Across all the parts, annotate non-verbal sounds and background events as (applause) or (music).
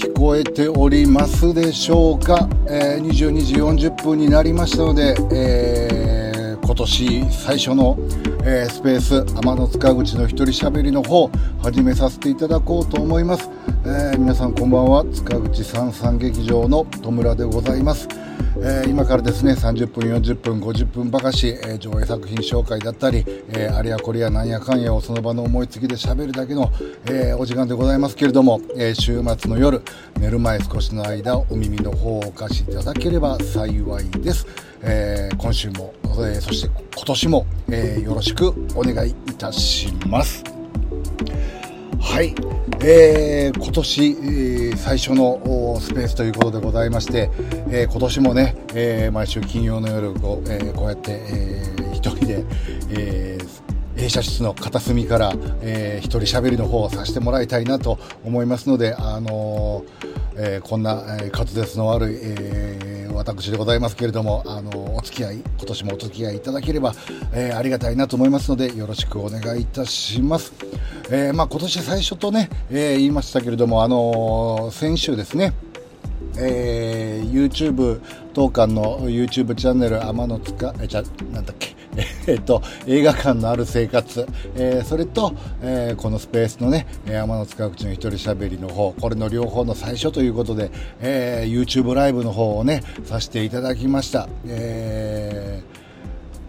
聞こえておりますでしょうか、えー、22時40分になりましたので、えー、今年最初の、えー、スペース天の塚口の一人しゃべりの方始めさせていただこうと思います、え、皆さんこんばんは。塚口三三劇場の戸村でございます。えー、今からですね30分、40分、50分ばかし、えー、上映作品紹介だったり、えー、あれやこれやなんやかんやをその場の思いつきで喋るだけの、えお時間でございますけれども、え週末の夜寝る前少しの間お耳の方をお貸しいただければ幸いです、え今週も、えそして今年も、えよろしくお願いいたします。はい、えー、今年、えー、最初のスペースということでございまして、えー、今年もね、えー、毎週金曜の夜こう,、えー、こうやって、えー、一人で、えー、映写室の片隅から、えー、一人喋りの方をさせてもらいたいなと思いますので、あのーえー、こんな、えー、滑舌の悪い、えー、私でございますけれども、あのー、お付き合い今年もお付き合いいただければ、えー、ありがたいなと思いますのでよろしくお願いいたします。えー、まあ、今年最初とね、えー、言いましたけれども、あのー、先週ですね、えー、YouTube 当館の YouTube チャンネル天の塚えじゃなんだっけえっと映画館のある生活、えー、それと、えー、このスペースのね天の塚口の一人しゃべりの方。これの両方の最初ということで、えー、YouTube ライブの方をねさせていただきました、えー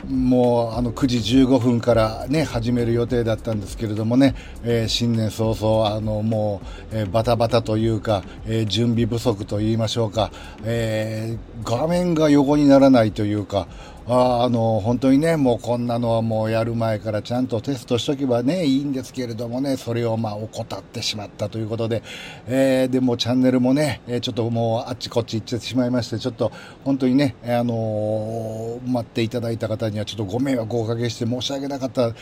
もうあの9時15分からね始める予定だったんですけれどもね、えー、新年早々あのもう、えー、バタバタというか、えー、準備不足と言いましょうか、え画面が横にならないというかああの本当にねもうこんなのはもうやる前からちゃんとテストしとけばねいいんですけれどもねそれをまあ怠ってしまったということで、えー、でもチャンネルもねちょっともうあっちこっち行ってしまいましてちょっと本当にねあのー、待っていただいた方にはちょっとご迷惑をおかけして申し訳なかった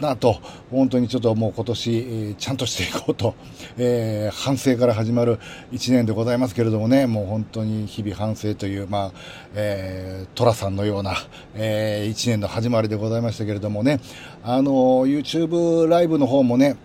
なと本当にちょっともう今年、えー、ちゃんとしていこうと、えー、反省から始まる1年でございますけれどもねもう本当に日々反省というまあ、えー、寅さんのようなえー、1年の始まりでございましたけれどもね、あの YouTube ライブの方もね、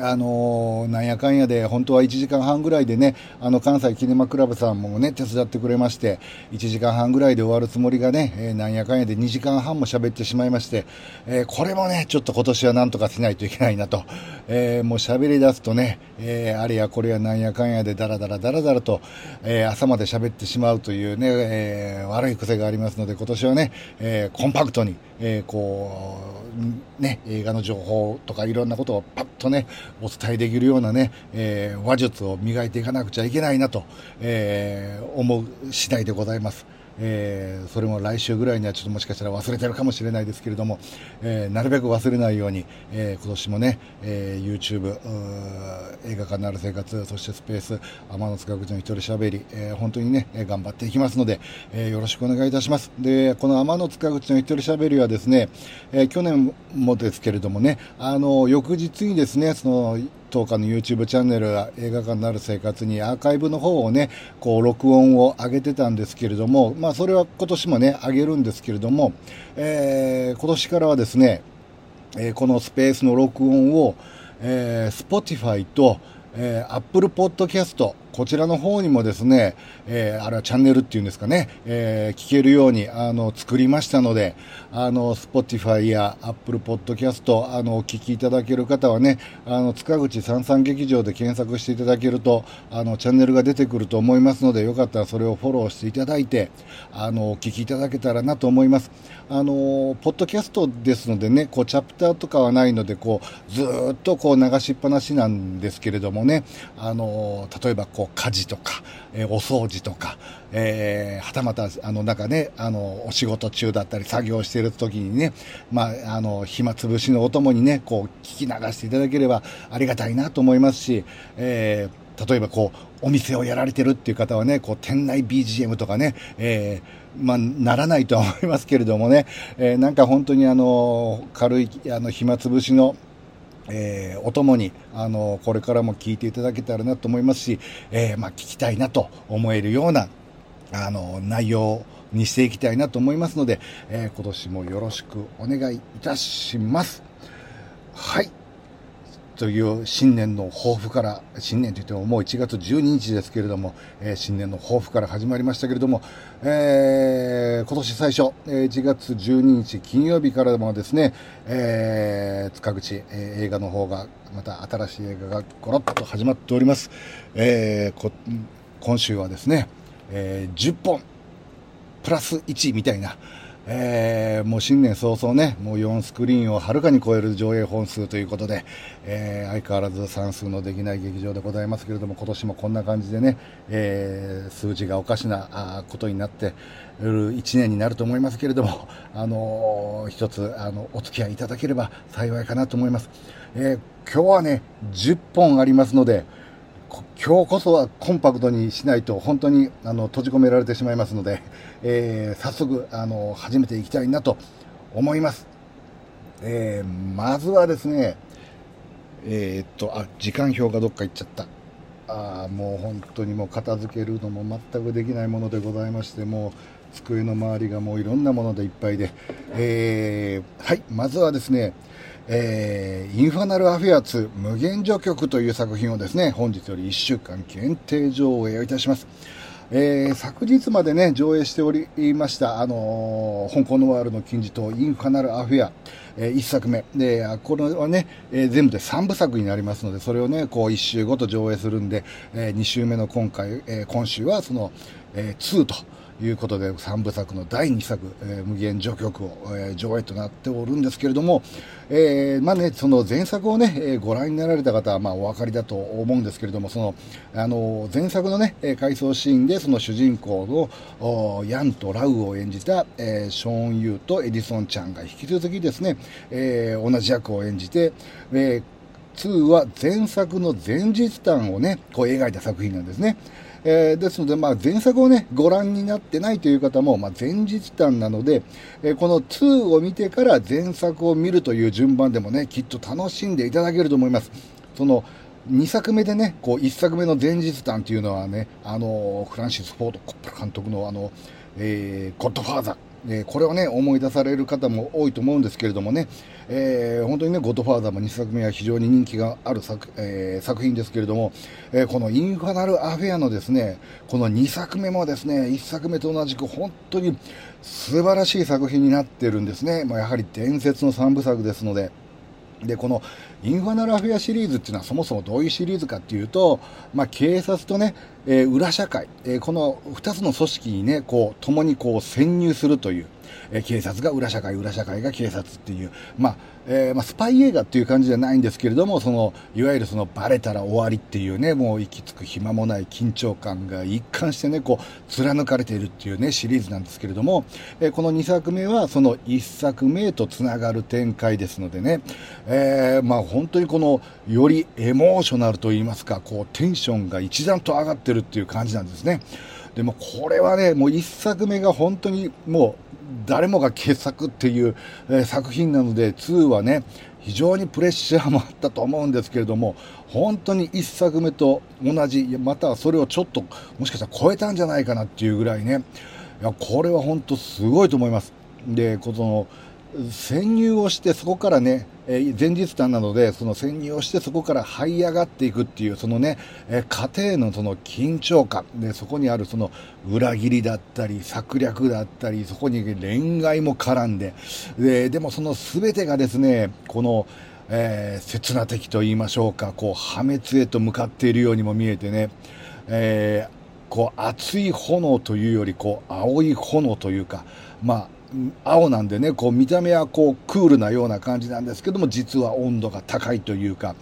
あのなんやかんやで本当は1時間半ぐらいでねあの関西キネマクラブさんもね手伝ってくれまして1時間半ぐらいで終わるつもりがね、えー、なんやかんやで2時間半も喋ってしまいまして、えー、これもねちょっと今年はなんとかしないといけないなと、えー、もう喋り出すとね、えあれやこれやなんやかんやでだらだらだらだらと、え朝まで喋ってしまうというね、え悪い癖がありますので今年はね、えコンパクトに、えこうね映画の情報とかいろんなことをパッとねお伝えできるようなね、えー、話術を磨いていかなくちゃいけないなと、えー、思う次第でございます。えー、それも来週ぐらいにはちょっともしかしたら忘れてるかもしれないですけれども、えー、なるべく忘れないように、えー、今年もね、え YouTube 映画館のある生活そしてスペース天野塚口の一人しゃべり、え本当にね頑張っていきますので、えよろしくお願いいたします。でこの天野塚口の一人しゃべりはですね、え去年もですけれどもねあの翌日にですねその10日の YouTube チャンネル映画館のある生活にアーカイブの方をねこう録音を上げてたんですけれどもまあそれは今年もね上げるんですけれども、えー、今年からはですね、えー、このスペースの録音を、えー、Spotify と、えー、Apple Podcast こちらの方にもですね、えー、あれはチャンネルっていうんですかね、えー、聞けるようにあの作りましたので、あの Spotify や Apple Podcast あのお聞きいただける方はね、あの塚口三三劇場で検索していただけるとあのチャンネルが出てくると思いますので、よかったらそれをフォローしていただいて、あのお聞きいただけたらなと思います。あのポッドキャストですのでね、こうチャプターとかはないので、こうずっとこう流しっぱなしなんですけれどもね、あの例えばこう家事とか、えー、お掃除とか、えー、はたまた、あの、なんかね、あの、お仕事中だったり、作業している時にね、まあ、あの、暇つぶしのお供にね、こう、聞き流していただければありがたいなと思いますし、えー、例えばこう、お店をやられてるっていう方はね、こう、店内 BGM とかね、えー、まあ、ならないとは思いますけれどもね、えー、なんか本当にあの、軽い、あの、暇つぶしの、えー、おともに、あの、これからも聞いていただけたらなと思いますし、えー、まあ、聞きたいなと思えるような、あの、内容にしていきたいなと思いますので、えー、今年もよろしくお願いいたします。はい。という新年の抱負から、新年といってももう1月12日ですけれども、えー、新年の抱負から始まりましたけれども、えー、今年最初、え1月12日金曜日からもですね、えー、塚口、えー、映画の方が、また新しい映画がゴロッと始まっております。えー、今週はですね、えー、10本、プラス1みたいな、えー、もう新年早々ね、もう4スクリーンをはるかに超える上映本数ということで、えー、相変わらず算数のできない劇場でございますけれども、今年もこんな感じでね、えー、数字がおかしなことになっている1年になると思いますけれども、(laughs) あのー、一つ、あの、お付き合いいただければ幸いかなと思います。え、今日はね、10本ありますので、今日こそはコンパクトにしないと本当にあの閉じ込められてしまいますので、(laughs) えー、早速あの始めていきたいなと思います。えー、まずはですね、えー、っと、あ、時間表がどっか行っちゃった。あもう本当にもう片付けるのも全くできないものでございまして、もう机の周りがもういろんなものでいっぱいで、えー、はい、まずはですね、えー、インファナルアフェア2無限序曲という作品をですね、本日より1週間限定上映をいたします。えー、昨日までね、上映しておりました、あのー、香港のワールの金字塔、インファナルアフェア、えー、1作目。で、これはね、えー、全部で3部作になりますので、それをね、こう1週ごと上映するんで、えー、2週目の今回、えー、今週はその、えー、2と、いうことで3部作の第2作、えー、無限序曲を、えー、上映となっておるんですけれども、えー、まあね、その前作をね、えー、ご覧になられた方はまあお分かりだと思うんですけれども、その、あの、前作のね、回想シーンでその主人公のヤンとラウを演じた、えー、ショーン・ユーとエディソンちゃんが引き続きですね、えー、同じ役を演じて、えー2は前作の前日談をね、こう描いた作品なんですね。えー、ですので、まあ、前作をね、ご覧になってないという方も、まあ、前日談なので、えー、この2を見てから前作を見るという順番でもね、きっと楽しんでいただけると思います。その、2作目でね、こう、1作目の前日談っていうのはね、あの、フランシス・フォード・コップラ監督のあの、えー、ゴッドファーザー、えー、これをね、思い出される方も多いと思うんですけれどもね、えー、本当にね、ゴッドファーザーも2作目は非常に人気がある作,、えー、作品ですけれども、えこのインファナルアフェアのですね、この2作目もですね、1作目と同じく本当に素晴らしい作品になってるんですね。まあ、やはり伝説の3部作ですので、で、このインファナルアフェアシリーズっていうのはそもそもどういうシリーズかっていうと、まあ、警察とね、えー、裏社会、えー、この2つの組織にね、こう、共にこう潜入するという、え警察が裏社会、裏社会が警察っていう、まあ、えー、まあ、スパイ映画っていう感じじゃないんですけれども、その、いわゆるそのバレたら終わりっていうね、もう息つく暇もない緊張感が一貫してね、こう、貫かれているっていうね、シリーズなんですけれども、えー、この2作目はその1作目とつながる展開ですのでね、えー、まあ本当にこの、よりエモーショナルと言いますか、こう、テンションが一段と上がってるっていう感じなんですね。でもこれはね、もう1作目が本当にもう誰もが傑作っていう、えー、作品なので、2はね、非常にプレッシャーもあったと思うんですけれども、本当に1作目と同じ、またはそれをちょっと、もしかしたら超えたんじゃないかなっていうぐらいね、いや、これは本当すごいと思います。で、この、潜入をしてそこからね、えー、前日談なので、その潜入をしてそこから這い上がっていくっていう、そのね、えー、家庭のその緊張感、で、そこにあるその裏切りだったり、策略だったり、そこに恋愛も絡んで、で、でもその全てがですね、この、えー、刹那的と言いましょうか、こう破滅へと向かっているようにも見えてね、えー、こう熱い炎というより、こう青い炎というか、まあ、青なんでね、こう見た目はこうクールなような感じなんですけども、実は温度が高いというか、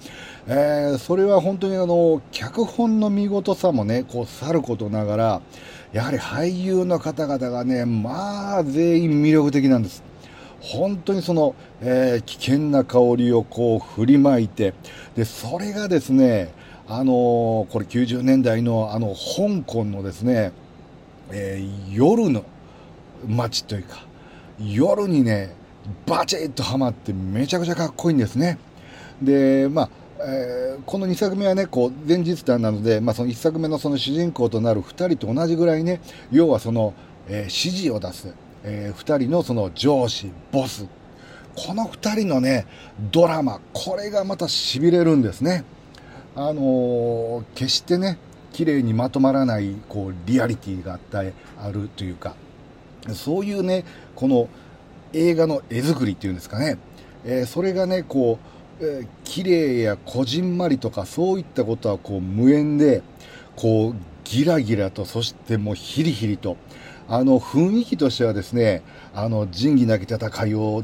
えー、それは本当にあの、脚本の見事さもね、こう去ることながら、やはり俳優の方々がね、まあ全員魅力的なんです。本当にその、えー、危険な香りをこう振りまいて、で、それがですね、あのー、これ90年代のあの香港のですね、えー、夜の街というか、夜にね、バチッとはまってめちゃくちゃかっこいいんですね。で、まあ、えー、この2作目はね、こう、前日談なので、まあ、その1作目のその主人公となる2人と同じぐらいね、要はその、えー、指示を出す、えー、2人のその上司、ボス、この2人のね、ドラマ、これがまた痺れるんですね。あのー、決してね、綺麗にまとまらない、こう、リアリティがあったあるというか、そういうね、この映画の絵作りっていうんですかね、えー、それがね、こう、えー、綺麗やこじんまりとかそういったことはこう無縁で、こうギラギラと、そしてもうヒリヒリと、あの雰囲気としてはですね、あの仁義なき戦いを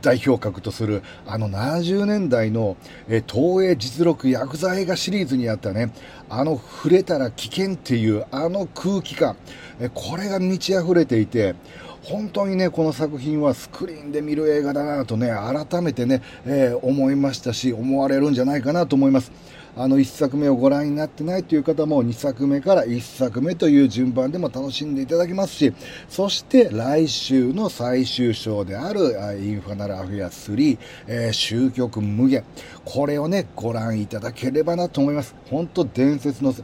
代表格とするあの70年代の、え東映実録ヤクザ映画シリーズにあったねあの触れたら危険っていうあの空気感えこれが満ち溢れていて本当にねこの作品はスクリーンで見る映画だなとね改めてね、えー、思いましたし思われるんじゃないかなと思います。あの1作目をご覧になってないという方も2作目から1作目という順番でも楽しんでいただけますし、そして来週の最終章であるインファナルアフェア3、えー、終局無限。これをね、ご覧いただければなと思います。本当伝説の香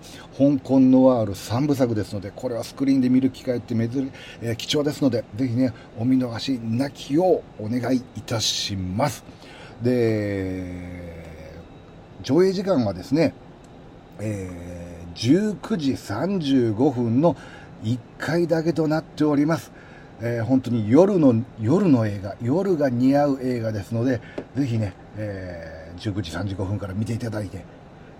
港ノワール3部作ですので、これはスクリーンで見る機会って珍、えー、貴重ですので、ぜひね、お見逃しなきようお願いいたします。で、上映時間はですね、えー、19時35分の1回だけとなっております。えー、本当に夜の、夜の映画、夜が似合う映画ですので、ぜひね、えー、19時35分から見ていただいて、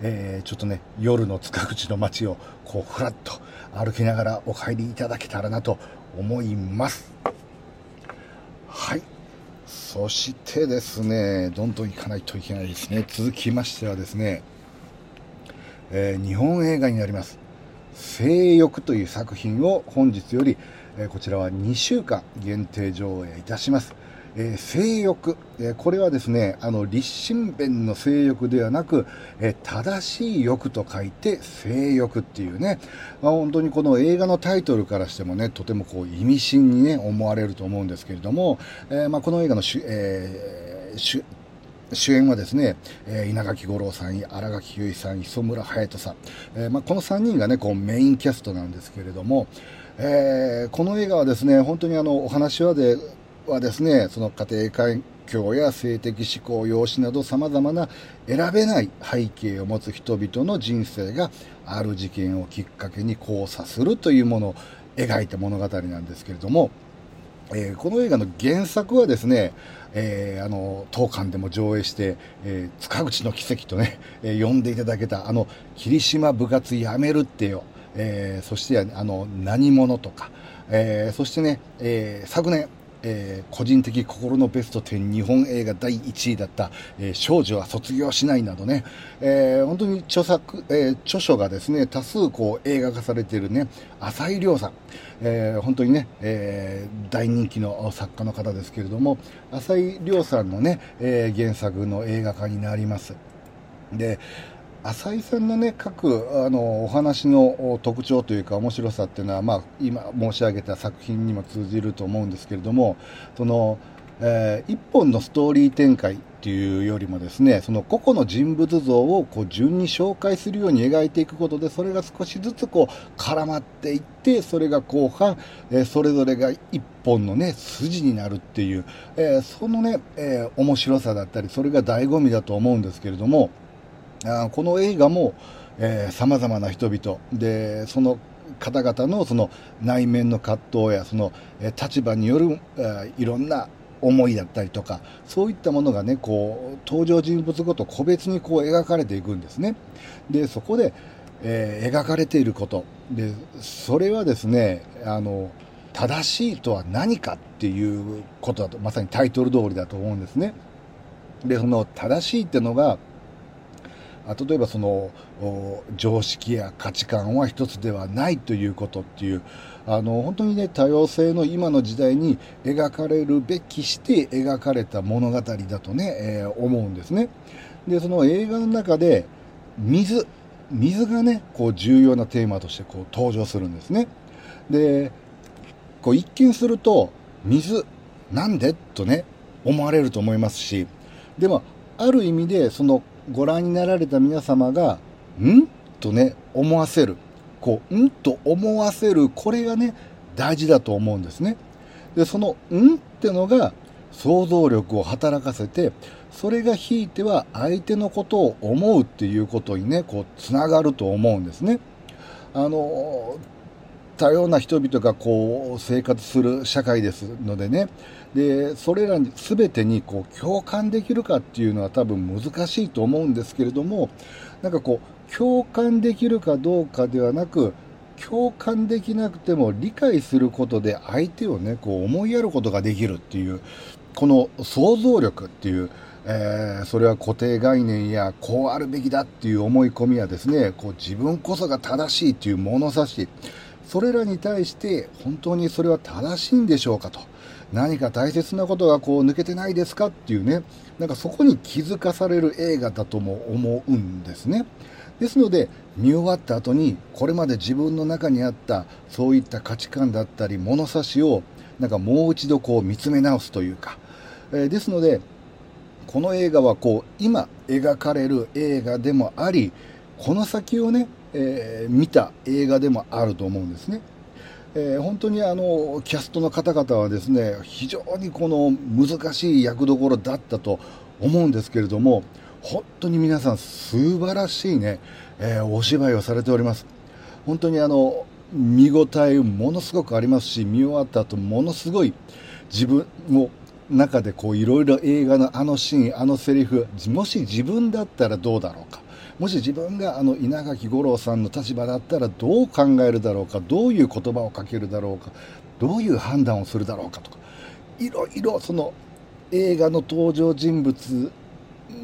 えー、ちょっとね、夜の塚口の街を、こう、ふらっと歩きながらお帰りいただけたらなと思います。はい。そしてですね、どんどん行かないといけないですね。続きましてはですね、えー、日本映画になります。性欲という作品を本日より、えー、こちらは2週間限定上映いたします。えー、性欲、えー、これはですね、あの、立身弁の性欲ではなく、えー、正しい欲と書いて性欲っていうね、まあ、本当にこの映画のタイトルからしてもね、とてもこう意味深にね、思われると思うんですけれども、えまあ、この映画の主、え主主演はですね、えー、稲垣吾郎さん、新垣結衣さん、磯村勇斗さん、えー、まあ、この3人がね、こうメインキャストなんですけれども、えー、この映画はですね、本当にあの、お話はで、はですね、その家庭環境や性的思考、容姿など様々な選べない背景を持つ人々の人生がある事件をきっかけに交差するというものを描いた物語なんですけれども、えー、この映画の原作はですね、えー、あの、当館でも上映して、えー、塚口の奇跡とね、えー、呼んでいただけた、あの、霧島部活やめるってよ、えー、そして、あの、何者とか、えー、そしてね、えー、昨年、えー、個人的心のベスト10日本映画第1位だった、えー、少女は卒業しないなどね、えー、本当に著作、え著書がですね、多数こう映画化されているね、浅井亮さん、え本当にね、え大人気の作家の方ですけれども、浅井亮さんのね、え原作の映画化になります。で、浅井さんのね、書く、あの、お話の特徴というか面白さっていうのは、まあ、今申し上げた作品にも通じると思うんですけれども、その、えー、一本のストーリー展開っていうよりもですね、その個々の人物像をこう順に紹介するように描いていくことで、それが少しずつこう絡まっていって、それが後半、えー、それぞれが一本のね、筋になるっていう、えー、そのね、え面白さだったり、それが醍醐味だと思うんですけれども、あこの映画もさまざまな人々でその方々のその内面の葛藤やその立場によるいろんな思いだったりとかそういったものがねこう登場人物ごと個別にこう描かれていくんですね。でそこで、えー、描かれていること。でそれはですねあの正しいとは何かっていうことだとまさにタイトル通りだと思うんですね。でその正しいってのが例えばその常識や価値観は一つではないということっていうあの本当にね多様性の今の時代に描かれるべきして描かれた物語だとね、えー、思うんですね。でその映画の中で水水がねこう重要なテーマとしてこう登場するんですね。でこう一見すると水なんで？とね思われると思いますし。でもある意味でそのご覧になられた皆様が、ん？とね、思わせる。こう、ん？と思わせる。これがね、大事だと思うんですね。で、その、ん？ってのが、想像力を働かせてそれがひいては相手のことを思うっていうことにねこうつながると思うんですね。あの多様な人々がこう生活する社会ですのでねでそれらに全てにこう共感できるかっていうのは多分難しいと思うんですけれどもなんかこう共感できるかどうかではなく共感できなくても理解することで相手をねこう思いやることができるっていうこの想像力っていう、えー、それは固定概念やこうあるべきだっていう思い込みやですねこう自分こそが正しいっていう物差しそれらに対して本当にそれは正しいんでしょうかと。何か大切なことがこう抜けてないですかっていうねなんかそこに気づかされる映画だとも思うんですね。ですので見終わった後にこれまで自分の中にあったそういった価値観だったり物差しをなんかもう一度こう見つめ直すというか、えー、ですのでこの映画はこう今描かれる映画でもありこの先をね、えー、見た映画でもあると思うんですね。えー、本当にあのキャストの方々はですね非常にこの難しい役どころだったと思うんですけれども本当に皆さん素晴らしいね、えー、お芝居をされております。本当にあの、見応えものすごくありますし、見終わった後ものすごい自分の中でこういろいろ映画のあのシーン、あのセリフ、もし自分だったらどうだろうか。もし自分があの稲垣吾郎さんの立場だったらどう考えるだろうか、どういう言葉をかけるだろうか、どういう判断をするだろうかとか、いろいろその映画の登場人物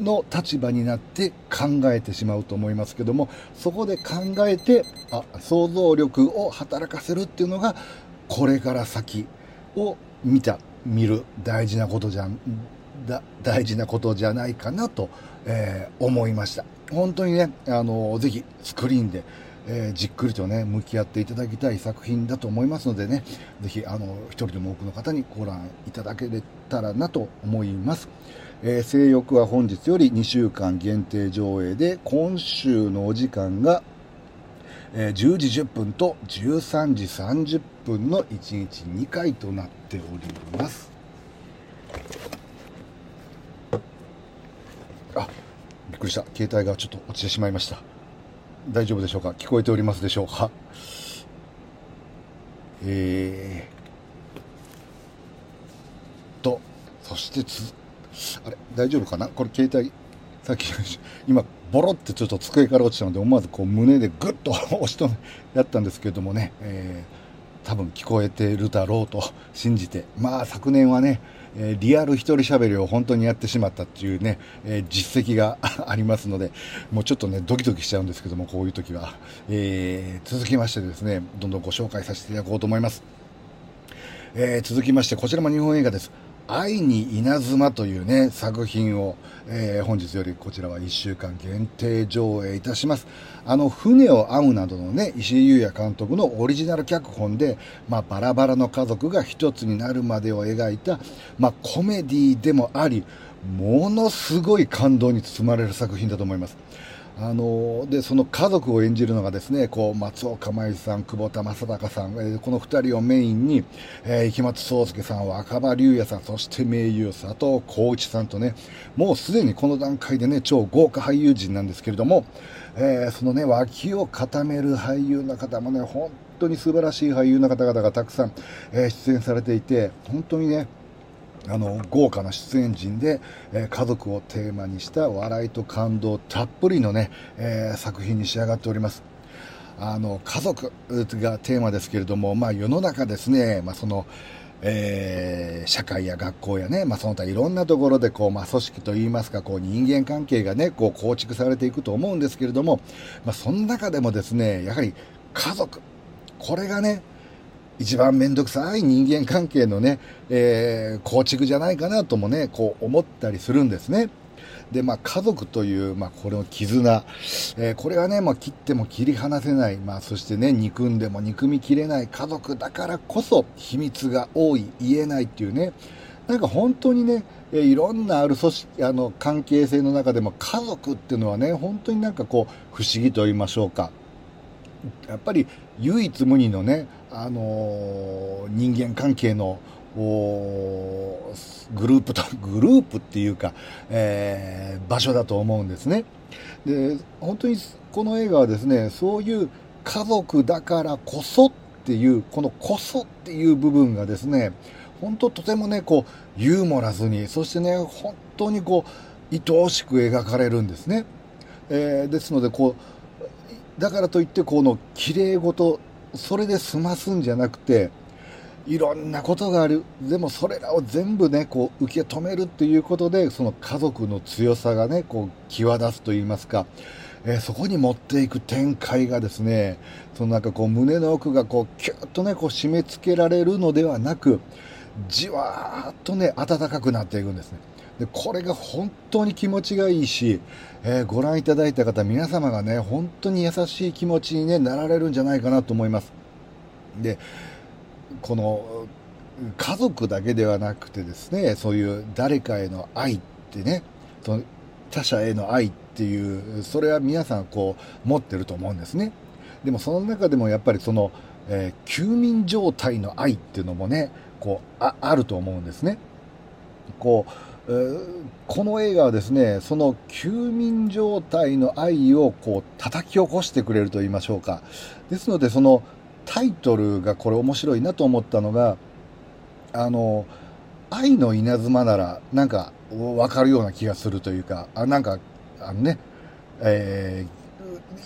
の立場になって考えてしまうと思いますけどもそこで考えてあ想像力を働かせるっていうのがこれから先を見た見る大事なことじゃんだ大事なことじゃないかなと、えー、思いました本当にねあのぜひスクリーンでえー、じっくりとね向き合っていただきたい作品だと思いますのでねぜひあの一人でも多くの方にご覧いただけたらなと思います。えー、性欲は本日より2週間限定上映で今週のお時間が、え、10時10分と13時30分の1日2回となっておりますあびっくりした。携帯がちょっと落ちてしまいました。大丈夫でしょうか？聞こえておりますでしょうか？えー。とそしてつあれ？大丈夫かな？これ携帯さっき (laughs) 今ボロってちょっと机から落ちたので思わずこう胸でグッと押し止めやったんですけれどもね、えー、多分聞こえてるだろうと信じて。まあ昨年はね、え、リアル一人喋りを本当にやってしまったっていうね、え、実績が (laughs) ありますのでもうちょっとねドキドキしちゃうんですけどもこういう時は、えー、続きましてですねどんどんご紹介させていただこうと思います、え続きましてこちらも日本映画です。愛に稲妻というね、作品を、えー、本日よりこちらは1週間限定上映いたします。あの、船を編むなどのね、石井優也監督のオリジナル脚本で、まあ、バラバラの家族が一つになるまでを描いた、まあ、コメディでもあり、ものすごい感動に包まれる作品だと思います。あのでその家族を演じるのがですねこう松岡茉優さん、久保田正孝さん、えー、この2人をメインに、えー、池松壮亮さん、若葉龍也さん、そして名優佐藤浩市さんとねもうすでにこの段階でね超豪華俳優陣なんですけれども、えー、そのね脇を固める俳優の方もね本当に素晴らしい俳優の方々がたくさん、え出演されていて本当にねあの豪華な出演陣で、えー、家族をテーマにした笑いと感動たっぷりのね、えー、作品に仕上がっております。あの家族がテーマですけれども、まあ、世の中ですね、まあ、そのえー、社会や学校やね、まあ、その他いろんなところでこう、まあ、組織といいますかこう人間関係がねこう構築されていくと思うんですけれども、まあ、その中でもですねやはり家族これがね一番面倒くさい人間関係のね、えー、構築じゃないかなともね、こう思ったりするんですね。で、まあ、家族という、まあ、これの絆、えー、これはね、まあ、切っても切り離せない、まあ、そしてね、憎んでも憎みきれない。家族だからこそ、秘密が多い、言えないっていうね、なんか本当にね、えー、いろんなある組織、あの、関係性の中でも家族っていうのはね、本当になんかこう、不思議と言いましょうか。やっぱり唯一無二のね、あのー、人間関係のグループと、(laughs) グループっていうか、えー、場所だと思うんですね。で、本当にこの映画はですね、そういう家族だからこそっていう、このこそっていう部分がですね、本当とてもね、こう、ユーモラスに、そしてね、本当にこう、愛おしく描かれるんですね。えー、ですので、こう、だからといって、この綺麗事、それで済ますんじゃなくて、いろんなことがある。でもそれらを全部ね、こう受け止めるっていうことで、その家族の強さがね、こう際立つと言いますか、えー、そこに持っていく展開がですね、そのなんかこう胸の奥がこうキュッとね、こう締め付けられるのではなく、じわーっとね、暖かくなっていくんですね。で、これが本当に気持ちがいいし、えー、ご覧いただいた方、皆様がね、本当に優しい気持ちに、ね、なられるんじゃないかなと思います。で、この家族だけではなくてですねそういう誰かへの愛ってねその他者への愛っていうそれは皆さんこう持ってると思うんですねでもその中でもやっぱりその、えー、休眠状態の愛っていうのもねこうああると思うんですねこう、この映画はですねその休眠状態の愛をこう叩き起こしてくれると言いましょうか。ですのでそのタイトルがこれ面白いなと思ったのが、あの、愛の稲妻ならなんかわかるような気がするというか、あなんか、あのね、え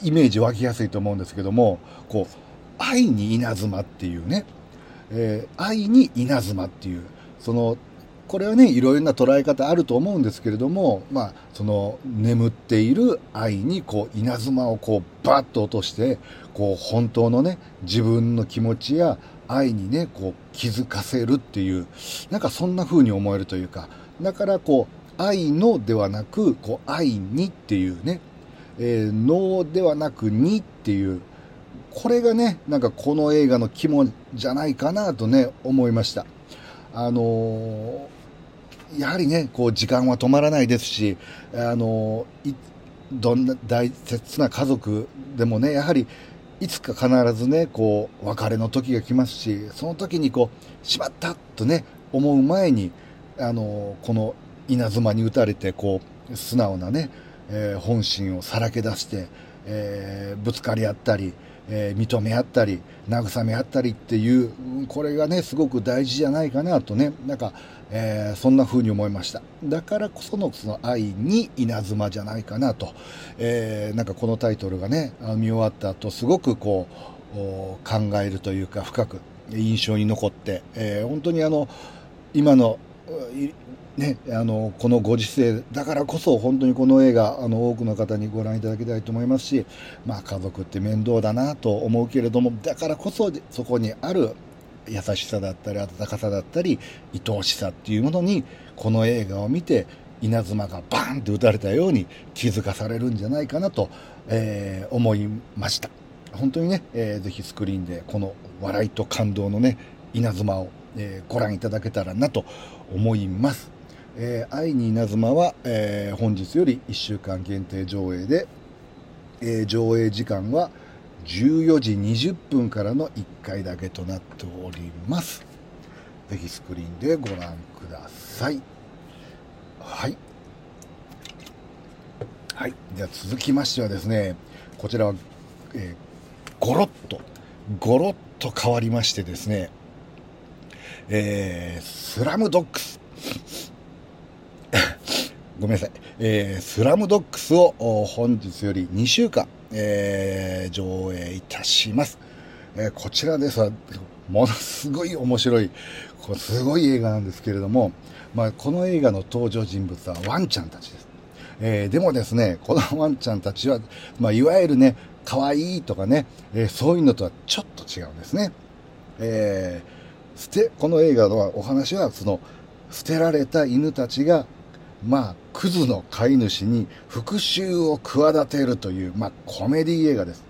ー、イメージ湧きやすいと思うんですけども、こう、愛に稲妻っていうね、えー、愛に稲妻っていう、そのこれはねいろいろな捉え方あると思うんですけれども、まあ、その眠っている愛にこう稲妻をこうバッと落としてこう本当のね自分の気持ちや愛にねこう気づかせるっていうなんかそんな風に思えるというかだからこう愛のではなくこう愛にっていうね、えー、能ではなくにっていうこれがねなんかこの映画の肝じゃないかなとね思いました。あのーやはりね、こう時間は止まらないですし、あの、どんな大切な家族でもね、やはりいつか必ずね、こう別れの時が来ますし、その時にこう、しまったとね、思う前に、あの、この稲妻に打たれて、こう、素直なね、えー、本心をさらけ出して、えー、ぶつかり合ったり、えー、認め合ったり、慰め合ったりっていう、これがね、すごく大事じゃないかなとね、なんか、えー、そんな風に思いました。だからこそのその愛に稲妻じゃないかなと、えー、なんかこのタイトルがね、見終わった後、すごくこう、考えるというか、深く印象に残って、えー、本当にあの、今の、ね、あのこのご時世だからこそ本当にこの映画あの多くの方にご覧いただきたいと思いますし、まあ、家族って面倒だなと思うけれどもだからこそそこにある優しさだったり温かさだったり愛おしさっていうものにこの映画を見て稲妻がバーンと打たれたように気づかされるんじゃないかなと、えー、思いました。本当にね、えー、ぜひスクリーンでこの笑いと感動のね稲妻を、えー、ご覧いただけたらなと思いますえー、愛に稲妻は、えー、本日より1週間限定上映で、えー、上映時間は14時20分からの1回だけとなっております。ぜひスクリーンでご覧ください。はい。はい。では続きましてはですね、こちらは、えー、ゴロッと、ゴロッと変わりましてですね、えー、スラムドッグス (laughs) ごめんなさい、えー、スラムドッグスを本日より2週間、えー、上映いたします。えー、こちらです、ものすごい面白い、こすごい映画なんですけれども、まあ、この映画の登場人物はワンちゃんたちです。えー、でもですね、このワンちゃんたちは、まあ、いわゆるね、可愛いとかね、えー、そういうのとはちょっと違うんですね。えー、捨て、この映画のお話は、その、捨てられた犬たちがまあ、クズの飼い主に復讐を企てるという、まあ、コメディ映画です。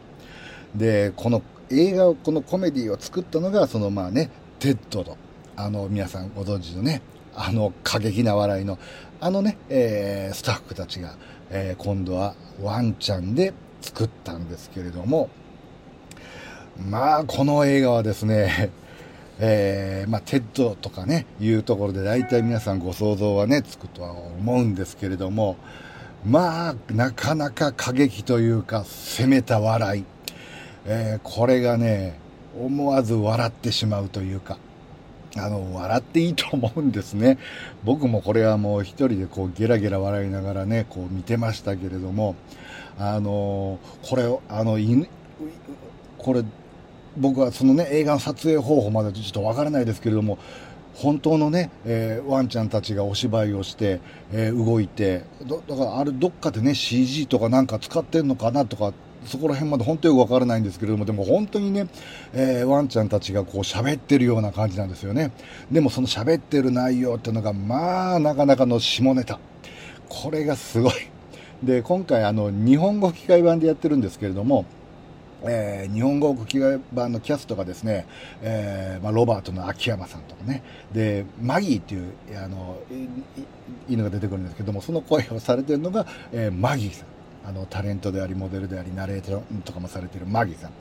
で、この映画を、このコメディを作ったのが、そのまあね、テッドと、あの、皆さんご存知のね、あの過激な笑いの、あのね、えー、スタッフたちが、えー、今度はワンちゃんで作ったんですけれども、まあ、この映画はですね、えー、まあ、テッドとかね、いうところで大体皆さんご想像はね、つくとは思うんですけれども、まあ、なかなか過激というか、攻めた笑い。えー、これがね、思わず笑ってしまうというか、あの、笑っていいと思うんですね。僕もこれはもう一人でこうゲラゲラ笑いながらね、こう見てましたけれども、あの、これ、あの、これ、僕はそのね、映画の撮影方法までちょっとわからないですけれども、本当のね、えー、ワンちゃんたちがお芝居をして、えー、動いて、だからあれどっかでね、CG とかなんか使ってんのかなとか、そこら辺まで本当よくわからないんですけれども、でも本当にね、えー、ワンちゃんたちがこう喋ってるような感じなんですよね。でもその喋ってる内容っていうのが、まあ、なかなかの下ネタ。これがすごい。で、今回あの、日本語吹き替え版でやってるんですけれども、えー、日本語吹き替え版のキャストがですね、えーまあ、ロバートの秋山さんとかね。でマギーっていうあの犬が出てくるんですけどもその声をされてるのが、えー、マギーさん。あのタレントでありモデルでありナレーターとかもされてるマギーさん。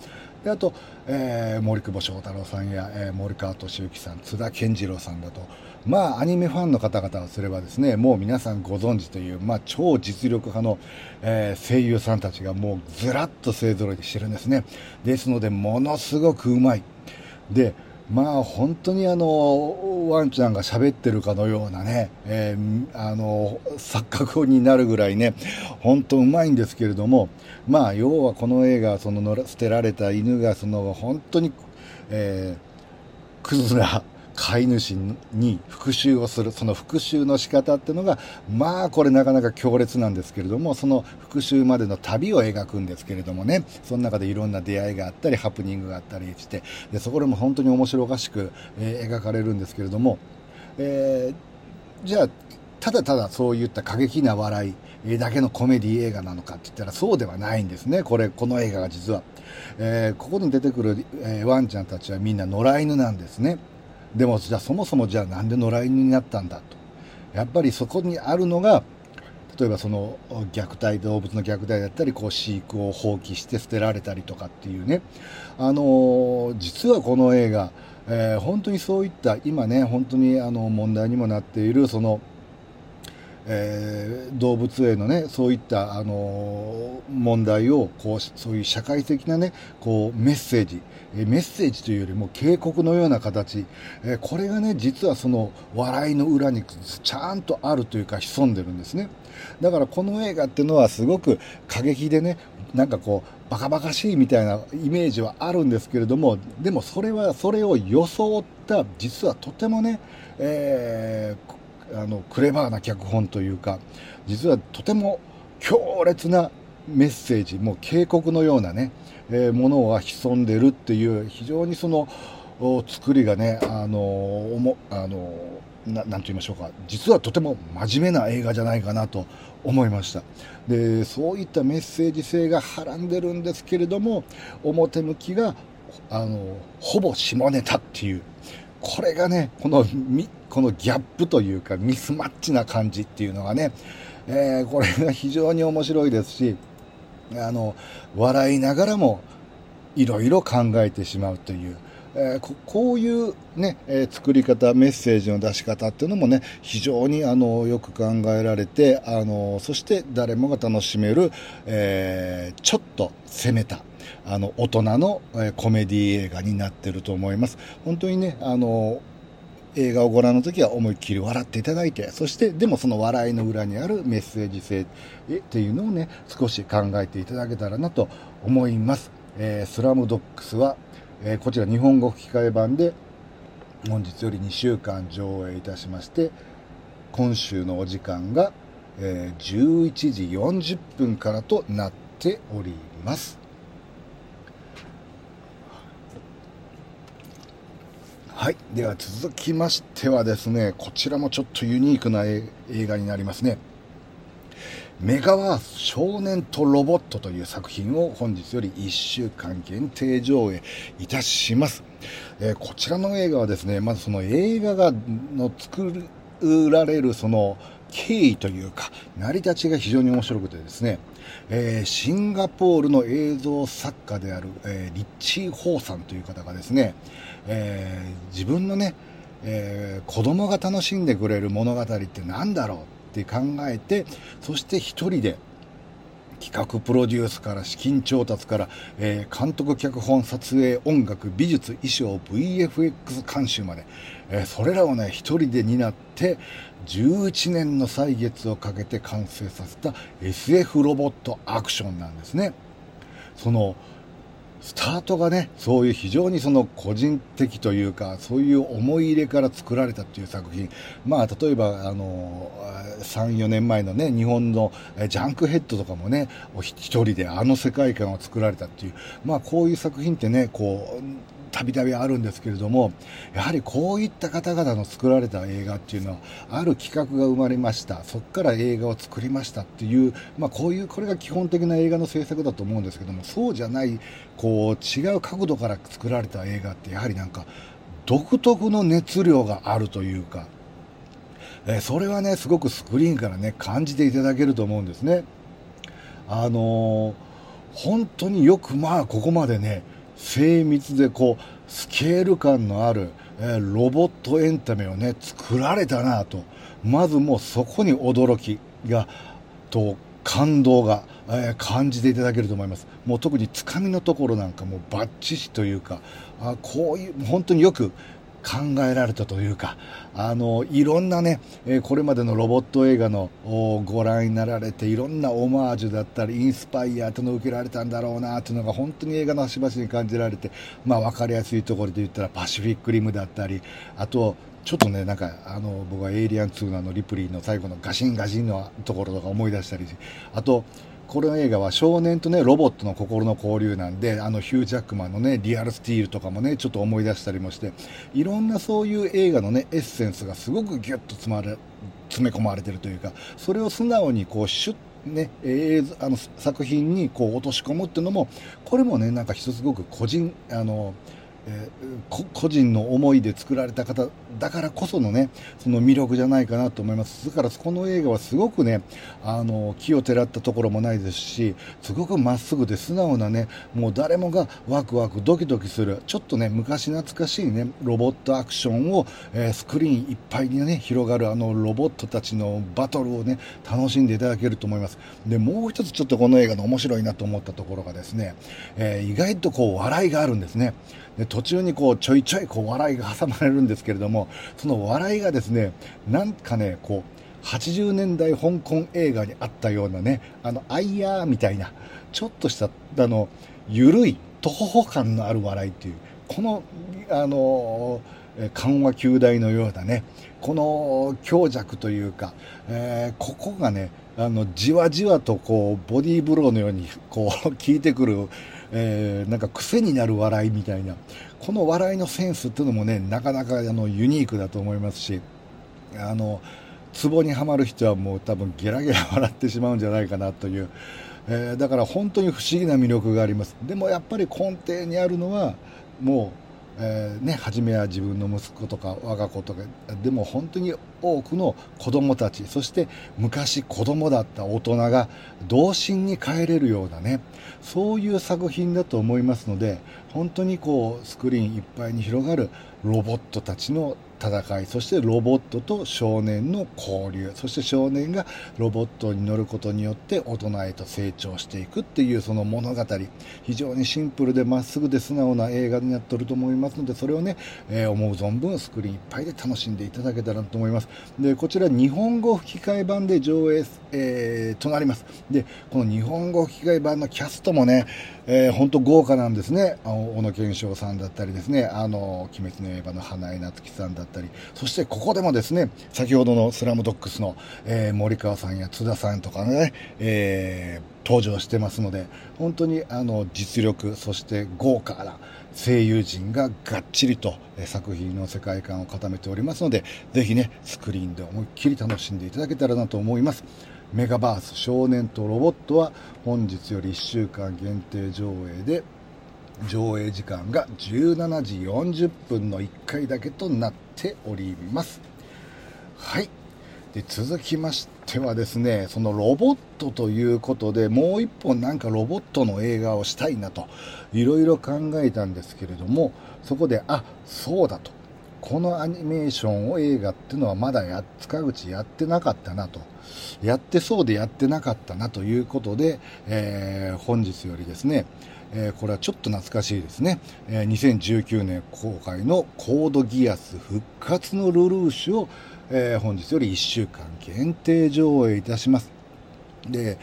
であと、えー、森久保祥太郎さんや、えー、森川敏之さん津田健次郎さんだと。まあアニメファンの方々をすればですねもう皆さんご存知という、まあ、超実力派の、えー、声優さんたちがもうずらっと勢ぞろいしてるんですね。ですのでものすごくうまい。でまあ本当にあのワンちゃんが喋ってるかのようなね、えー、あの錯覚になるぐらいね本当うまいんですけれどもまあ要はこの映画その捨てられた犬がその本当に、えー、クズな飼い主に復讐をするその復讐の仕方っていうのがまあこれなかなか強烈なんですけれどもその復讐までの旅を描くんですけれどもね。その中でいろんな出会いがあったりハプニングがあったりしてでそこでも本当に面白おかしく、えー、描かれるんですけれども、えー、じゃあただただそういった過激な笑いだけのコメディ映画なのかって言ったらそうではないんですね。これこの映画が実は、えー、ここに出てくる、えー、ワンちゃんたちはみんな野良犬なんですね。でもじゃあそもそもじゃあなんで野良犬になったんだと。やっぱりそこにあるのが例えばその虐待動物の虐待だったりこう飼育を放棄して捨てられたりとかっていうね。あの実はこの映画、えー、本当にそういった今ね本当にあの問題にもなっているそのえー、動物へのねそういったあの問題をこうそういう社会的なねこうメッセージ。メッセージというよりも警告のような形、え、これがね実はその笑いの裏にちゃんとあるというか潜んでるんですね。だからこの映画っていうのはすごく過激でねなんかこうバカバカしいみたいなイメージはあるんですけれどもでもそれはそれを装った実はとてもね、えーあのクレバーな脚本というか実はとても強烈なメッセージもう警告のようなね、え、ものが潜んでるっていう非常にその作りがねあのおもあのななんと言いましょうか。実はとても真面目な映画じゃないかなと思いました。でそういったメッセージ性がはらんでるんですけれども表向きがあのほぼ下ネタっていう。これがねこのこのギャップというかミスマッチな感じっていうのがね、えー、これが非常に面白いですしあの笑いながらもいろいろ考えてしまうという。えー、こういうね、えー、作り方、メッセージの出し方っていうのもね、非常にあのよく考えられて、あのそして誰もが楽しめる、えー、ちょっと攻めた、あの大人の、えコメディ映画になってると思います。本当にね、あの映画をご覧の時は思いっきり笑っていただいて、そしてでもその笑いの裏にあるメッセージ性っていうのをね、少し考えていただけたらなと思います。えー、スラムドッグスは、えー、こちら日本語吹き替え版で本日より2週間上映いたしまして、今週のお時間が、えー、11時40分からとなっております。はい。では続きましてはですね、こちらもちょっとユニークな映画になりますね。メガワース少年とロボットという作品を本日より1週間限定上映いたします。えー、こちらの映画はですね、まずその映画がの作られるその経緯というか、成り立ちが非常に面白くてですね、えー、シンガポールの映像作家である、えー、リッチー・ホーさんという方がですね、えー、自分のね、えー、子供が楽しんでくれる物語って何だろうって考えて、そして一人で企画プロデュースから資金調達から、えー、監督脚本撮影音楽美術衣装 VFX 監修まで、えー、それらをね一人で担って11年の歳月をかけて完成させた SF ロボットアクションなんですね。そのスタートがねそういう非常にその個人的というかそういう思い入れから作られたっていう作品。まあ例えばあの34年前のね日本のジャンクヘッドとかもね一人であの世界観を作られたっていう。まあこういう作品ってねこうたびたびあるんですけれどもやはりこういった方々の作られた映画っていうのはある企画が生まれましたそこから映画を作りましたっていう、まあ、こういうこれが基本的な映画の制作だと思うんですけどもそうじゃないこう違う角度から作られた映画ってやはりなんか独特の熱量があるというか、えそれはねすごくスクリーンからね感じていただけると思うんですね。あのー、本当によくまあここまでね精密でこうスケール感のある、えー、ロボットエンタメをね作られたなと。まずもうそこに驚きがと感動が、えー、感じていただけると思います。もう特につかみのところなんかもバッチシというかあこういう本当によく考えられたというか、あの、いろんなね、これまでのロボット映画のご覧になられて、いろんなオマージュだったり、インスパイアとの受けられたんだろうなというのが本当に映画の端々に感じられて、まあ分かりやすいところで言ったらパシフィックリムだったり、あと、ちょっとね、なんか、あの、僕はエイリアン2ののリプリーの最後のガシンガシンのところとか思い出したり、あと、この映画は少年とね、ロボットの心の交流なんで、あのヒュージャックマンのね、リアルスティールとかもね、ちょっと思い出したりもして、いろんなそういう映画のね、エッセンスがすごくギュッと詰まれ、詰め込まれてるというか、それを素直にこう、シュッね、えー、あの作品にこう落とし込むっていうのも、これもね、なんか一つすごく個人、あの、えー、個人の思いで作られた方だからこそのねその魅力じゃないかなと思います。だからこの映画はすごくねあの木をてらったところもないですしすごくまっすぐで素直なねもう誰もがワクワクドキドキするちょっとね昔懐かしいねロボットアクションを、えー、スクリーンいっぱいにね広がるあのロボットたちのバトルをね楽しんでいただけると思います。でもう一つちょっとこの映画の面白いなと思ったところがですね、えー、意外とこう笑いがあるんですね。で途中にこうちょいちょいこう笑いが挟まれるんですけれどもその笑いがですねなんかねこう80年代香港映画にあったようなねあのアイヤーみたいなちょっとしたあの緩い徒歩感のある笑いっていうこのあの緩和球大のようなねこの強弱というか、えー、ここがねあのじわじわとこうボディーブローのようにこう (laughs) 効いてくるえー、なんか癖になる笑いみたいな。この笑いのセンスっていうのもねなかなかあのユニークだと思いますしあのツボにはまる人はもう多分ゲラゲラ笑ってしまうんじゃないかなという、えー、だから本当に不思議な魅力があります。でもやっぱり根底にあるのはもうえー、ね、初めは自分の息子とか我が子とかでも本当に多くの子供たちそして昔子供だった大人が童心に帰れるようなねそういう作品だと思いますので本当にこうスクリーンいっぱいに広がるロボットたちの戦いそしてロボットと少年の交流そして少年がロボットに乗ることによって大人へと成長していくっていうその物語。非常にシンプルでまっすぐで素直な映画になっておると思いますのでそれをね、えー、思う存分スクリーンいっぱいで楽しんでいただけたらと思います。でこちら日本語吹き替え版で上映、えー、となります。でこの日本語吹き替え版のキャストもねえー、本当豪華なんですね。小野賢章さんだったりですね、あの、鬼滅の刃の花江夏樹さんだったり、たりそしてここでもですね、先ほどのスラムドッグスの、えー、森川さんや津田さんとかね、えー、登場してますので、本当にあの、実力、そして豪華な声優陣ががっちりと作品の世界観を固めておりますので、ぜひね、スクリーンで思いっきり楽しんでいただけたらなと思います。メガバース少年とロボットは本日より1週間限定上映で上映時間が17時40分の1回だけとなっております。はい。で続きましてはですねそのロボットということでもう一本なんかロボットの映画をしたいなといろいろ考えたんですけれどもそこであそうだと。このアニメーションを映画っていうのはまだや塚口やってなかったなと。やってそうでやってなかったなということで、えー、本日よりですねえー、これはちょっと懐かしいですね、えー、2019年公開のコードギアス復活のルルーシュを、えー、本日より1週間限定上映いたします。で、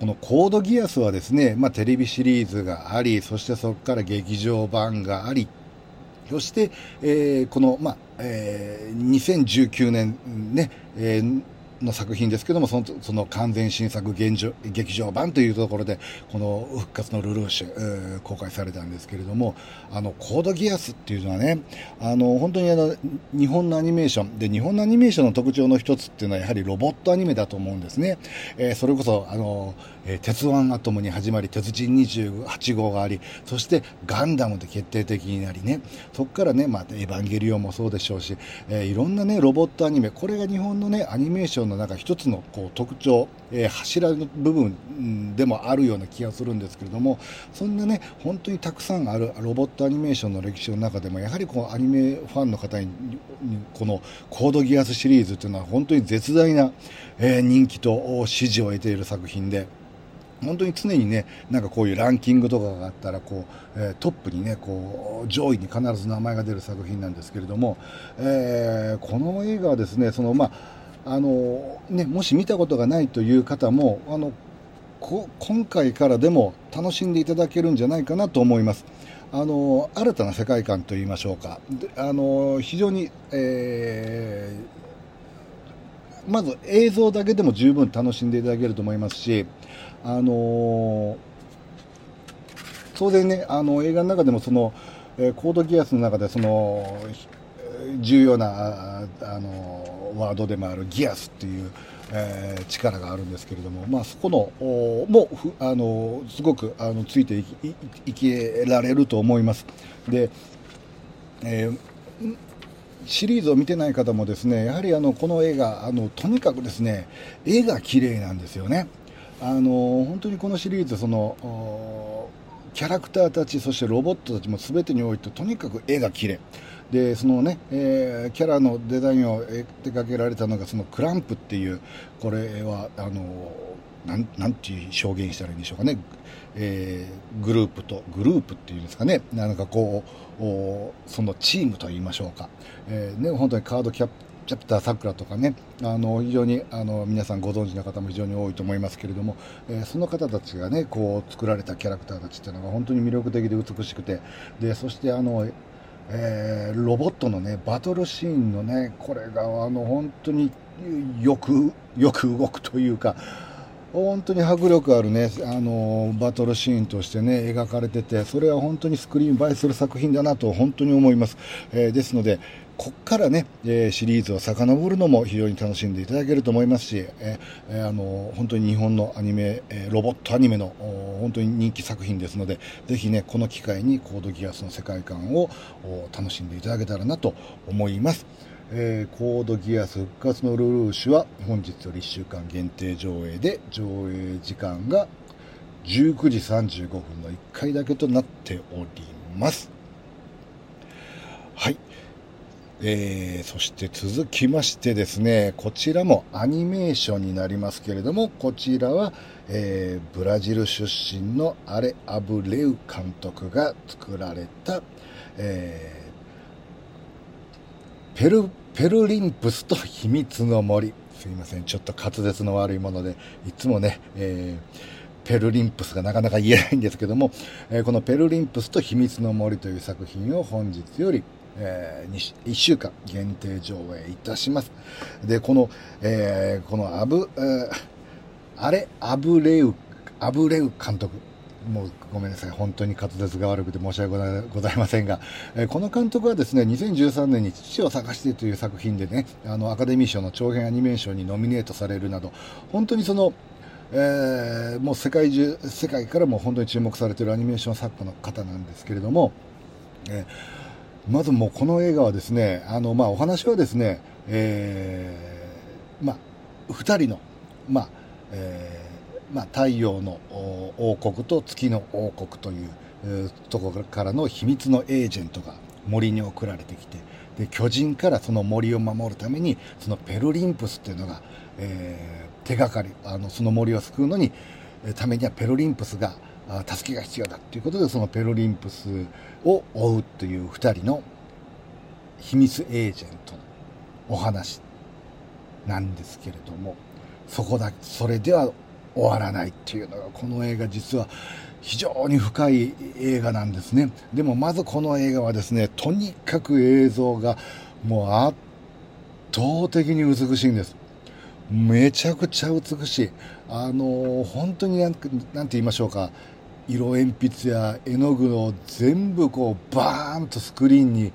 このコードギアスはですね、まあ、テレビシリーズがあり、そしてそこから劇場版があり、そして、えー、この、まあえー、2019年ね、えー、の作品ですけどもそのその完全新作現状劇場版というところでこの復活のルルーシュ、えー、公開されたんですけれどもあのコードギアスっていうのはねあの本当にあの日本のアニメーションで日本のアニメーションの特徴の一つっていうのはやはりロボットアニメだと思うんですね、えー、それこそあの、えー、鉄腕アトムに始まり鉄人28号がありそしてガンダムで決定的になりねそこからね、まあ、エヴァンゲリオンもそうでしょうし、えー、いろんなねロボットアニメこれが日本のねアニメーションの中一つのこう特徴、えー、柱の部分でもあるような気がするんですけれどもそんなね本当にたくさんあるロボットアニメーションの歴史の中でもやはりこうアニメファンの方にこのコードギアスシリーズというのは本当に絶大な、えー、人気と支持を得ている作品で。本当に常にね、なんかこういうランキングとかがあったら、こう、えー、トップにね、こう、上位に必ず名前が出る作品なんですけれども、えー、この映画はですね、その、まあ、あのね、もし見たことがないという方もあのこ今回からでも楽しんでいただけるんじゃないかなと思います。あの新たな世界観といいましょうか、あの非常に、えー、まず映像だけでも十分楽しんでいただけると思いますし、あの当然ね、あの映画の中でもその、えー、コードギアスの中でその重要なあのワードでもあるギアスっていう、えー、力があるんですけれども、まあ、そこのもあのすごくあのついていきいけられると思います。で、えーシリーズを見てない方もですねやはりあのこの映画あのとにかくですね絵が綺麗なんですよね。あの本当にこのシリーズそのキャラクターたちそしてロボットたちも全てにおいてとにかく絵が綺麗。でそのね、えー、キャラのデザインを手掛けられたのがそのクランプっていうこれはあのなんなんて表現したらいいんでしょうかね、えー、グループとグループっていうんですかね。なんかこうそのチームと言いましょうか、えー、ね、本当にカードキャプチャプターさくらとかねあの非常にあの皆さんご存知の方も非常に多いと思いますけれども、えー、その方たちがねこう作られたキャラクターたちっていうのが本当に魅力的で美しくてでそしてあのえー、ロボットのねバトルシーンのねこれがあの本当によくよく動くというか本当に迫力あるねあのバトルシーンとしてね描かれててそれは本当にスクリーン映えする作品だなと本当に思います、えー、ですのでこっからね、えー、シリーズを遡るのも非常に楽しんでいただけると思いますし、えー、あの本当に日本のアニメ、えロボットアニメの本当に人気作品ですのでぜひねこの機会にコードギアスの世界観を楽しんでいただけたらなと思います。えー、コードギアス復活のルルーシュは本日より1週間限定上映で上映時間が19時35分の1回だけとなっております。はい。えー、そして続きましてですね、こちらもアニメーションになりますけれども、こちらは、えー、ブラジル出身のアレ・アブレウ監督が作られた、えー、ペル、ペルリンプスと秘密の森。すいません、ちょっと滑舌の悪いもので、いつもね、え、ペルリンプスがなかなか言えないんですけども、え、このペルリンプスと秘密の森という作品を本日よりえー、1週間限定上映いたします。で、この、えー、このアブ、えー、あれ、アブレウ、アブレウ監督。もうごめんなさい。本当に滑舌が悪くて申し訳ございませんが、えー、この監督はですね、2013年に父を探してという作品でね、あの、アカデミー賞の長編アニメーションにノミネートされるなど、本当にその、えー、もう世界中、世界からも本当に注目されているアニメーション作家の方なんですけれども、えーまずもうこの映画はですね、あの、まあ、お話はですね、えー、まあ、2人の、まあえーまあ、太陽の王国と月の王国というところからの秘密のエージェントが森に送られてきてで巨人からその森を守るためにそのペルリンプスっていうのが、えー、手がかりあのその森を救うのにためにはペルリンプスが助けが必要だということでそのペルリンプスを追うという2人の秘密エージェントのお話なんですけれどもそこだそれでは終わらないっていうのがこの映画実は非常に深い映画なんですね。でもまずこの映画はですねとにかく映像がもう圧倒的に美しいんです。めちゃくちゃ美しい。あの本当になんて言いましょうか。色鉛筆や絵の具を全部こうバーンとスクリーンに、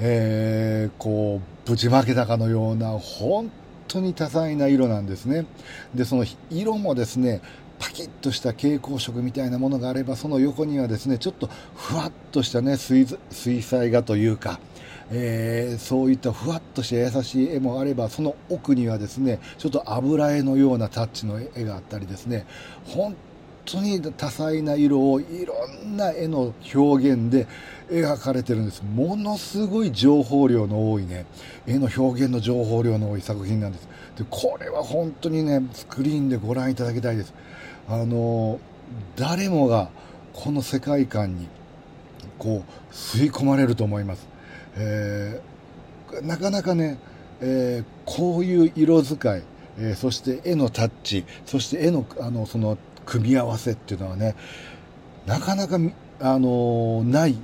えー、こうぶちまけたかのような本当に多彩な色なんですね。でその色もですねパキッとした蛍光色みたいなものがあればその横にはですねちょっとふわっとしたね水彩画というか、えー、そういったふわっとした優しい絵もあればその奥にはですねちょっと油絵のようなタッチの絵があったりですね本当に多彩な色をいろんな絵の表現で描かれてるんです。ものすごい情報量の多いね。絵の表現の情報量の多い作品なんです。でこれは本当にねスクリーンでご覧いただきたいです。あの誰もがこの世界観にこう吸い込まれると思います、えー、なかなかね、えー、こういう色使い、えー、そして絵のタッチそして絵のあのその組み合わせっていうのはねなかなかあのない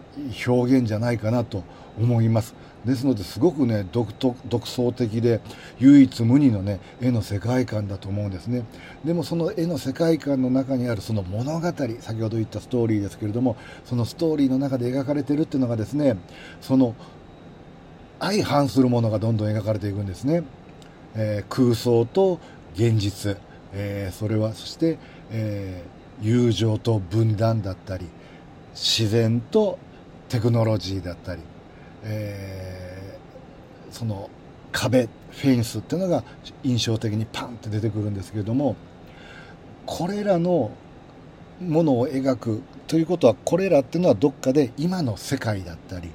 表現じゃないかなと思います。ですのですごくね独独創的で唯一無二のね絵の世界観だと思うんですね。でもその絵の世界観の中にあるその物語先ほど言ったストーリーですけれどもそのストーリーの中で描かれてるっていうのがですねその相反するものがどんどん描かれていくんですね、えー、空想と現実、えー、それはそして、えー、友情と分断だったり自然とテクノロジーだったりえー、その壁フェンスっていうのが印象的にパンって出てくるんですけれどもこれらのものを描くということはこれらっていうのはどっかで今の世界だったり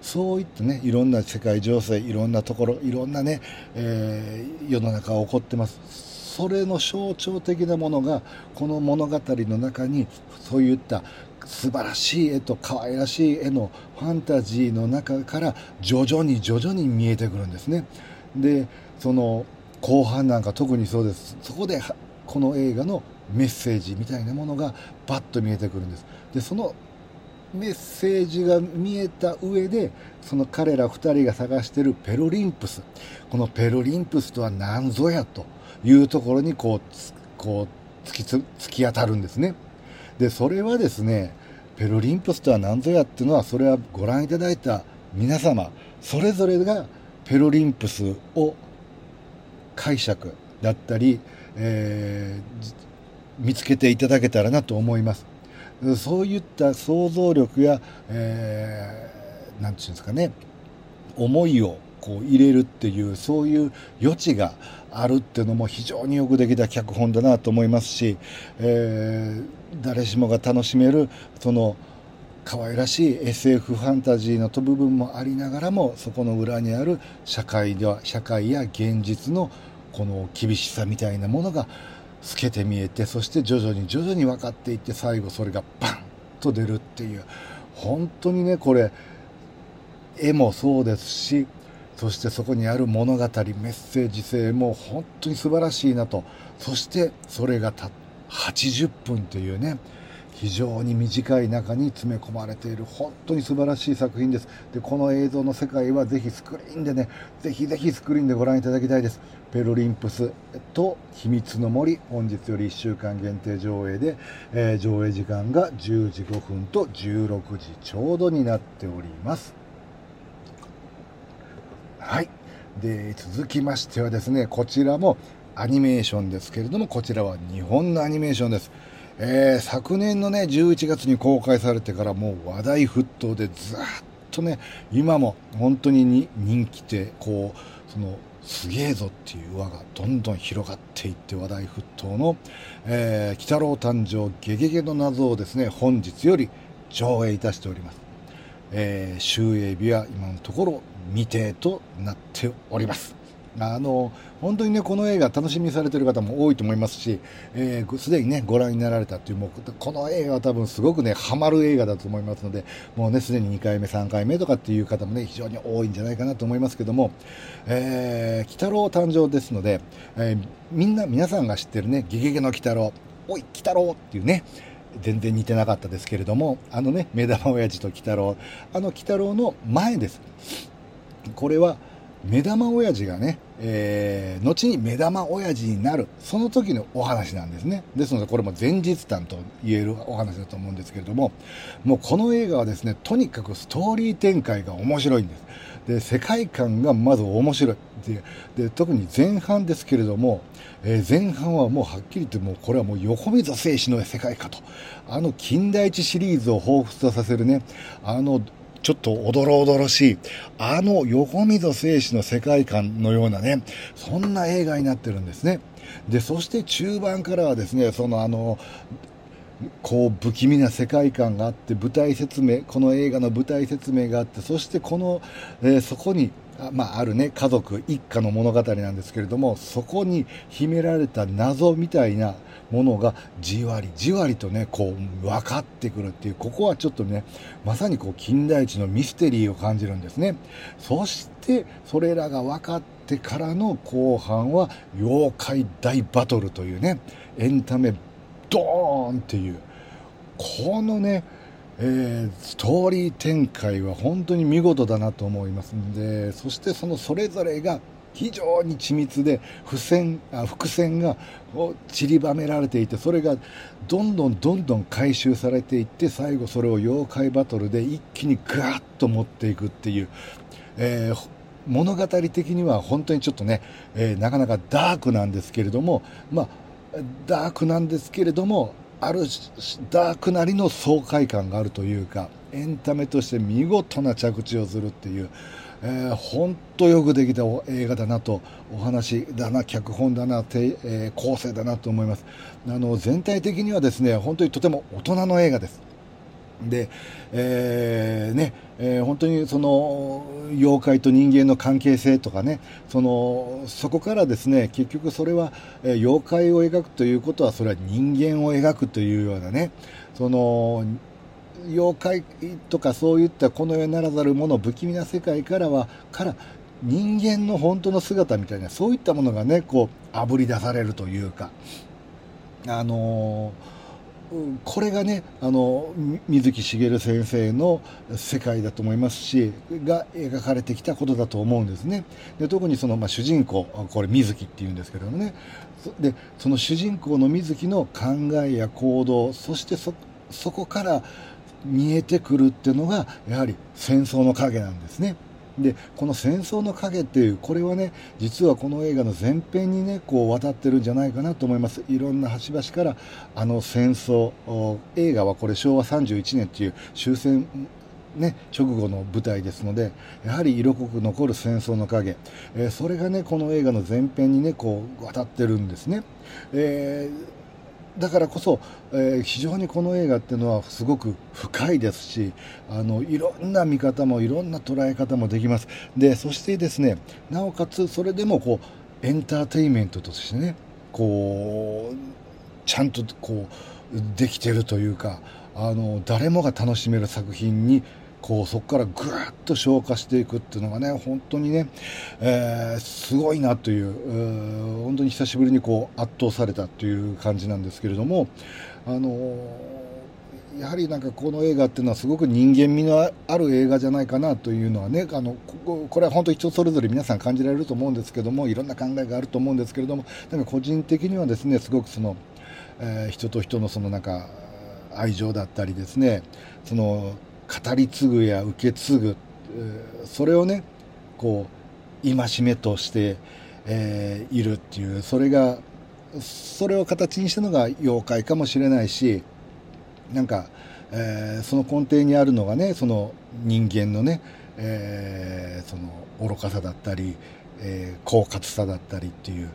そういったねいろんな世界情勢いろんなところいろんなね、えー、世の中が起こってます。それの象徴的なものがこの物語の中にそういった素晴らしい絵と可愛らしい絵のファンタジーの中から徐々に徐々に見えてくるんですね。でその後半なんか特にそうです。そこでこの映画のメッセージみたいなものがバッと見えてくるんです。でそのメッセージが見えた上でその彼ら2人が探してるペロリンプス。このペロリンプスとは何ぞやと。いうところにこうこう突きつ突き当たるんですね。でそれはですねペロリンプスとは何ぞやっていうのはそれはご覧いただいた皆様それぞれがペロリンプスを解釈だったり、えー、見つけていただけたらなと思います。そういった想像力や、えー、なんていうんですかね思いをこう入れるっていうそういう余地があるっていうのも非常によくできた脚本だなと思いますし、えー、誰しもが楽しめるその可愛らしい SF ファンタジーの部分もありながらもそこの裏にある社会では社会や現実のこの厳しさみたいなものが透けて見えてそして徐々に徐々に分かっていって最後それがバンと出るっていう。本当にねこれ絵もそうですしそしてそこにある物語メッセージ性も本当に素晴らしいなと。そしてそれがた80分というね非常に短い中に詰め込まれている本当に素晴らしい作品です。でこの映像の世界はぜひスクリーンでねぜひぜひスクリーンでご覧いただきたいです。ペロリンプスと秘密の森本日より1週間限定上映で、えー、上映時間が10時5分と16時ちょうどになっております。はい。で続きましてはですねこちらもアニメーションですけれどもこちらは日本のアニメーションです、えー、昨年のね11月に公開されてからもう話題沸騰でずっとね今も本当にに人気でこうそのすげえぞっていう輪がどんどん広がっていって話題沸騰の「えー、鬼太郎誕生ゲゲゲの謎」をですね本日より上映いたしております、えー、終映日は今のところ未定となっております。あの本当にねこの映画楽しみにされてる方も多いと思いますしすで、にねご覧になられたっていうもうこの映画は多分すごくねハマる映画だと思いますのでもうねすでに2回目3回目とかっていう方もね非常に多いんじゃないかなと思いますけども「えー、鬼太郎誕生」ですので、えー、みんな皆さんが知ってるね「ゲゲゲの鬼太郎」「おい鬼太郎」っていうね全然似てなかったですけれどもあのね目玉親父と鬼太郎あの鬼太郎の前です。これは目玉親父がね、えー、後に目玉親父になる、その時のお話なんですね。ですので、これも前日談と言えるお話だと思うんですけれども、もうこの映画はですね、とにかくストーリー展開が面白いんです。で、世界観がまず面白い。で、で特に前半ですけれども、えー、前半はもうはっきり言ってもうこれはもう横溝静止の世界かと。あの近代一シリーズを彷彿とさせるね、あのちょっとおどろおどろしい、あの横溝静止の世界観のようなね、そんな映画になってるんですね。で、そして中盤からはですね、そのあの、こう不気味な世界観があって舞台説明この映画の舞台説明があってそしてこの、えー、そこにあ,、まあ、あるね家族一家の物語なんですけれどもそこに秘められた謎みたいなものがじわりじわりとねこう分かってくるっていうここはちょっとねまさにこう金田一のミステリーを感じるんですね。そしてそれらが分かってからの後半は妖怪大バトルというねエンタメドーンっていうこのねえー、ストーリー展開は本当に見事だなと思いますんでそしてそのそれぞれが非常に緻密で伏線あ伏線が散りばめられていてそれがどんどんどんどん回収されていって最後それを妖怪バトルで一気にガーッと持っていくっていう、えー、物語的には本当にちょっとね、えー、なかなかダークなんですけれどもまあダークなんですけれどもあるダークなりの爽快感があるというかエンタメとして見事な着地をするっていう、えー、本当よくできた映画だなとお話だな脚本だな、えー、構成だなと思います。あの全体的にはですね本当にとても大人の映画です。で、えー、ね、えー、本当にその妖怪と人間の関係性とかねそのそこからですね結局それは、えー、妖怪を描くということはそれは人間を描くというようなねその妖怪とかそういったこの世ならざるもの不気味な世界からはから人間の本当の姿みたいなそういったものがねこうあぶり出されるというかあのーこれがねあの水木しげる先生の世界だと思いますしが描かれてきたことだと思うんですね。で特にその、まあ、主人公これ水木っていうんですけどもね。でその主人公の水木の考えや行動そしてそこから見えてくるっていうのがやはり戦争の影なんですね。でこの「戦争の影」っていうこれはね実はこの映画の前編にねこう渡ってるんじゃないかなと思います。いろんな端々からあの戦争映画はこれ昭和31年っていう終戦ね、直後の舞台ですのでやはり色濃く残る戦争の影、えー、それがねこの映画の前編にねこう渡ってるんですね、えだからこそ、えー、非常にこの映画っていうのはすごく深いですしあのいろんな見方もいろんな捉え方もできます。でそしてですねなおかつそれでもこうエンターテインメントとしてねこうちゃんとこうできてるというかあの誰もが楽しめる作品にこうそこからぐっと消化していくっていうのがね本当にね、えー、すごいなという本当に久しぶりにこう圧倒されたという感じなんですけれどもあのー、やはりなんかこの映画っていうのはすごく人間味のある映画じゃないかなというのはねあのこれは本当人それぞれ皆さん感じられると思うんですけどもいろんな考えがあると思うんですけれどもでも個人的にはですねすごくその、えー、人と人のそのなんか愛情だったりですねその語り継ぐや受け継ぐそれをねこう戒めとして、えー、いるっていうそれがそれを形にしたのが妖怪かもしれないしなんか、えー、その根底にあるのがねその人間のね、えー、その愚かさだったり、えー、狡猾さだったりっていう。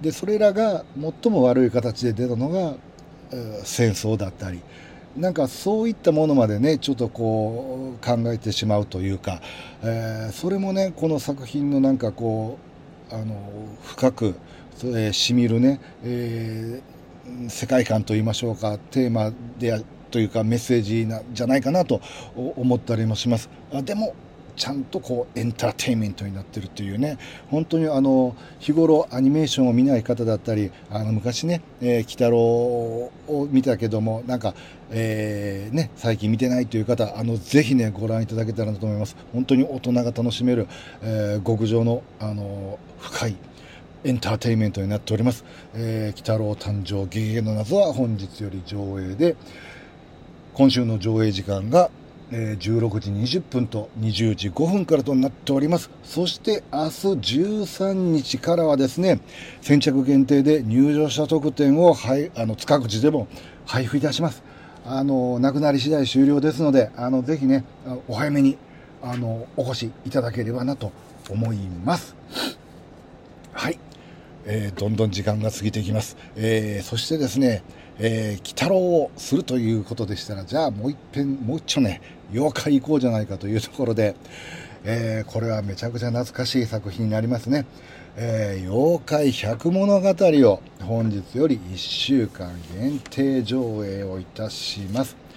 でそれらが最も悪い形で出たのが、戦争だったり。なんかそういったものまでねちょっとこう考えてしまうというか、えー、それもねこの作品のなんかこうあの深く、えー、しみるね、えー、世界観といいましょうかテーマでというかメッセージなじゃないかなと思ったりもします。あでもちゃんとこうエンターテインメントになってるというね本当にあの日頃アニメーションを見ない方だったりあの昔ね「えー、鬼太郎」を見たけどもなんか、えー、ね、最近見てないという方あのぜひねご覧いただけたらなと思います本当に大人が楽しめる、えー、極上のあの深いエンターテインメントになっております。えー、鬼太郎誕生ゲゲの謎は本日より上映で、今週の上映時間がえ16時20分と20時5分からとなっております。そして明日13日からはですね、先着限定で入場者特典を、はい、あの塚口でも配布いたします。あの、なくなり次第終了ですので、あの、ぜひね、お早めに、あの、お越しいただければなと思います。はい。えー、どんどん時間が過ぎていきます。えー、そしてですね、えー、鬼太郎をするということでしたら、じゃあもう一遍、もう一丁ね、妖怪行こうじゃないかというところで、えー、これはめちゃくちゃ懐かしい作品になりますね。えー、妖怪百物語を本日より1週間限定上映をいたします。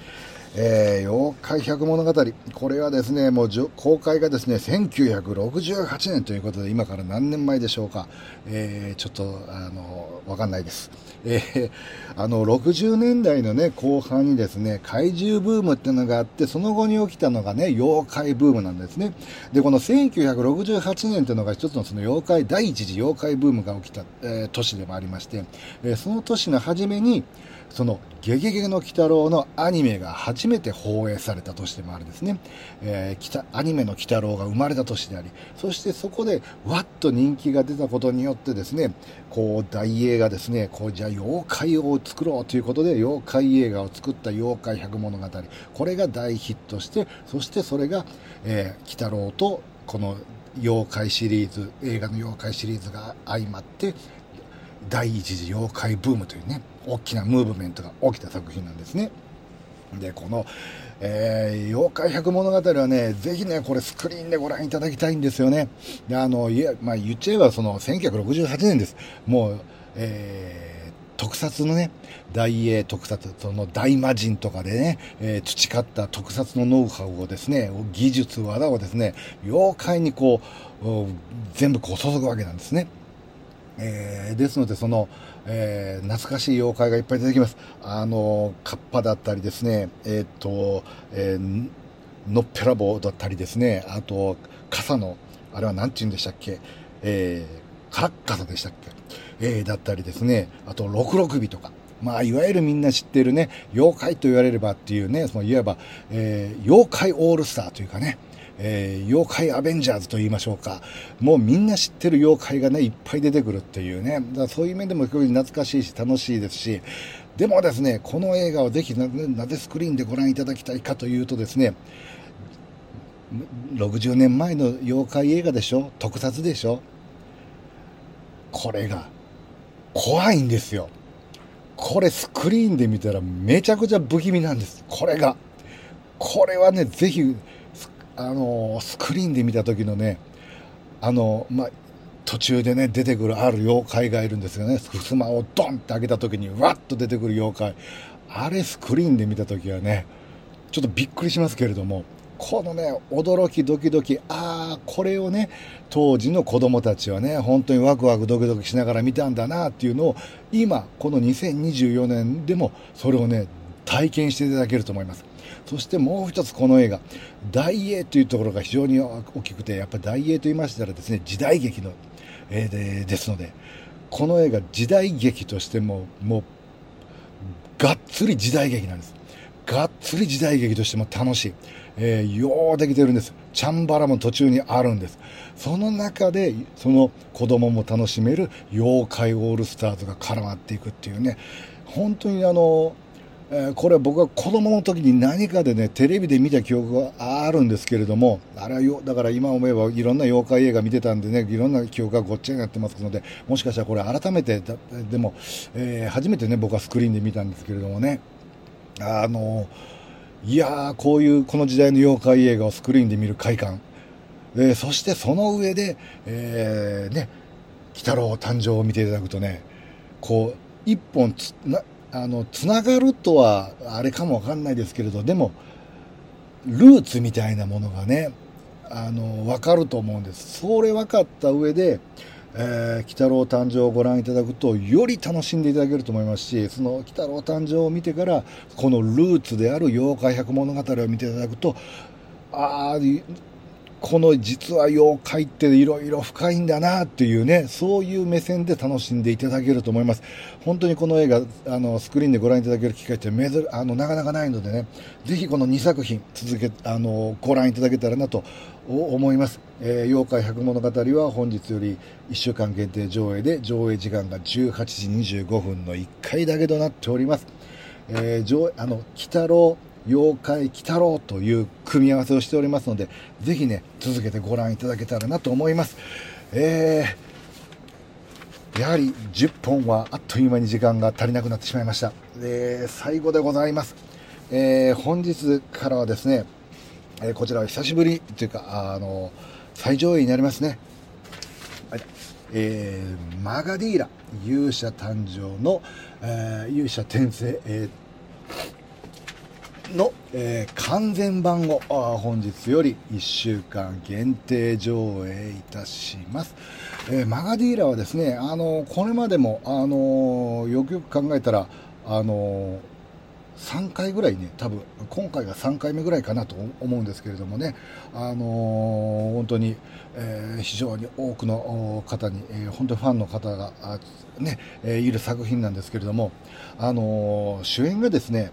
えー、妖怪百物語。これはですね、もう公開がですね、1968年ということで、今から何年前でしょうか。えー、ちょっと、あの、わかんないです。えー、あの、60年代のね、後半にですね、怪獣ブームっていうのがあって、その後に起きたのがね、妖怪ブームなんですね。で、この1968年っていうのが一つのその妖怪、第一次妖怪ブームが起きた、えー、年でもありまして、えー、その年の初めに、その「ゲゲゲの鬼太郎」のアニメが初めて放映された年でもあるんですね、えー、アニメの鬼太郎が生まれた年でありそしてそこでわっと人気が出たことによってですねこう大映画ですねこうじゃあ妖怪を作ろうということで妖怪映画を作った「妖怪百物語」これが大ヒットしてそしてそれが、えー、鬼太郎とこの妖怪シリーズ映画の妖怪シリーズが相まって第一次妖怪ブームというね大きなムーブメントが起きた作品なんですね。で、この、えー、妖怪百物語はね、ぜひね、これスクリーンでご覧いただきたいんですよね。で、あの、いや、まあ、言っちゃえばその1968年です。もう、えー、特撮のね、大英特撮、その大魔人とかでね、えー、培った特撮のノウハウをですね、技術、技をですね、妖怪にこう、全部こう注ぐわけなんですね。えー、ですので、その、えー、懐かしい妖怪がいっぱい出てきます。あの、カッパだったりですね、えっ、と、えー、のっぺらぼうだったりですね、あと、傘の、あれは何て言うんでしたっけ、えー、カラッカサでしたっけ、えー、だったりですね、あと、六六尾とか、まあ、いわゆるみんな知ってるね、妖怪と言われればっていうね、そのいわば、えー、妖怪オールスターというかね、えー、妖怪アベンジャーズと言いましょうか。もうみんな知ってる妖怪がね、いっぱい出てくるっていうね。だからそういう面でも非常に懐かしいし楽しいですし、でもですね、この映画をぜひなぜスクリーンでご覧いただきたいかというとですね、60年前の妖怪映画でしょ？特撮でしょ？これが怖いんですよ。これスクリーンで見たらめちゃくちゃ不気味なんです。これが。これはね、ぜひあのスクリーンで見た時のねあのまあ途中でね出てくるある妖怪がいるんですよね。襖をドンって開けた時にわっと出てくる妖怪。あれスクリーンで見た時はねちょっとびっくりしますけれどもこのね驚きドキドキああこれをね当時の子供たちはね本当にワクワクドキドキしながら見たんだなっていうのを今この2024年でもそれをね体験していただけると思います。そしてもう一つこの映画大英というところが非常に大きくてやっぱり大英と言いましたらですね時代劇の、えー、ですのでこの映画時代劇としてももうがっつり時代劇なんです。がっつり時代劇としても楽しい、えー、ようできてるんです。チャンバラも途中にあるんです。その中でその子供も楽しめる妖怪オールスターズが絡まっていくっていうね本当にあの、これは僕は子供の時に何かでね、テレビで見た記憶があるんですけれども、あれはよ、だから今思えばいろんな妖怪映画見てたんでね、いろんな記憶がごっちゃになってますので、もしかしたらこれ改めて、でも、えー、初めてね、僕はスクリーンで見たんですけれどもね、あの、いやー、こういうこの時代の妖怪映画をスクリーンで見る快感、えー、そしてその上で、えー、ね、鬼太郎誕生を見ていただくとね、こう、一本つなあのつながるとはあれかもわかんないですけれどでもルーツみたいなものがねあの分かると思うんです。それ分かった上で「えー、鬼太郎誕生」をご覧いただくとより楽しんでいただけると思いますしその「鬼太郎誕生」を見てからこのルーツである妖怪百物語を見ていただくとああこの実は妖怪っていろいろ深いんだなっていうね、そういう目線で楽しんでいただけると思います。本当にこの映画、あの、スクリーンでご覧いただける機会って珍、あの、なかなかないのでね、ぜひこの2作品続け、あの、ご覧いただけたらなと思います。えー、妖怪百物語は本日より1週間限定上映で、上映時間が18時25分の1回だけとなっております。えー、上、あの、鬼太郎、妖怪鬼太郎という組み合わせをしておりますので、ぜひね、続けてご覧いただけたらなと思います。えー、やはり10本はあっという間に時間が足りなくなってしまいました。えー、最後でございます。えー、本日からはですね、えこちらは久しぶりというか、あの、最上位になりますね。えー、マガディーラ勇者誕生の、えー、勇者転生、えーの、えー、完全版を本日より1週間限定上映いたします。えー、マガディーラはですね、あのこれまでも、あのよくよく考えたら、あの3回ぐらいね、多分今回が3回目ぐらいかなと思うんですけれどもね、あの、本当に、えー、非常に多くの方に、えー、本当にファンの方がね、えいる作品なんですけれども、あの主演がですね、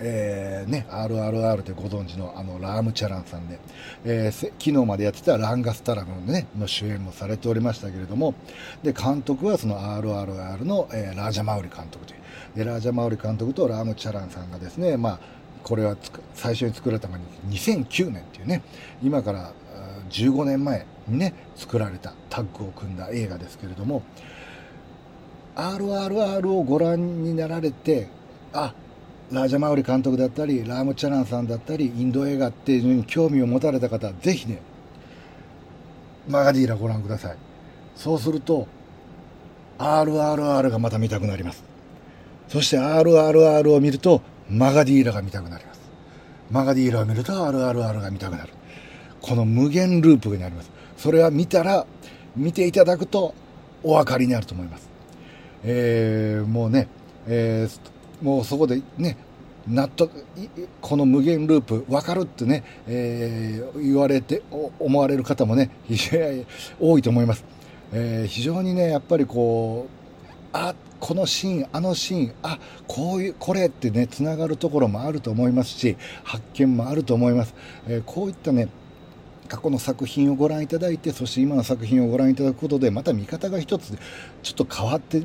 えー、ね、RRR でご存知のあのラーム・チャランさんで、えー、昨日までやってたランガスタラムの,、ね、の主演もされておりましたけれども、で監督はその RRR の、えー、ラージャ・マウリ監督というで、ラージャ・マウリ監督とラーム・チャランさんがですね、まあ、これは最初に作られたのが2009年っていうね、今から15年前にね、作られたタッグを組んだ映画ですけれども、RRR をご覧になられて、あラージャ・マウリ監督だったり、ラーム・チャランさんだったり、インド映画っていうのに興味を持たれた方、ぜひね、マガディーラご覧ください。そうすると、RRR がまた見たくなります。そして RRR を見ると、マガディーラが見たくなります。マガディーラを見ると RRR が見たくなる。この無限ループになります。それは見たら、見ていただくとお分かりになると思います。えー、もうね、えー、もうそこでね、納得、この無限ループ分かるってね、えー、言われて、思われる方もね非常に、多いと思います。えー、非常にね、やっぱりこう、あ、このシーン、あのシーン、あ、こういう、これってね、つながるところもあると思いますし、発見もあると思います。えー、こういったね、過去の作品をご覧いただいてそして今の作品をご覧いただくことでまた見方が一つちょっと変わって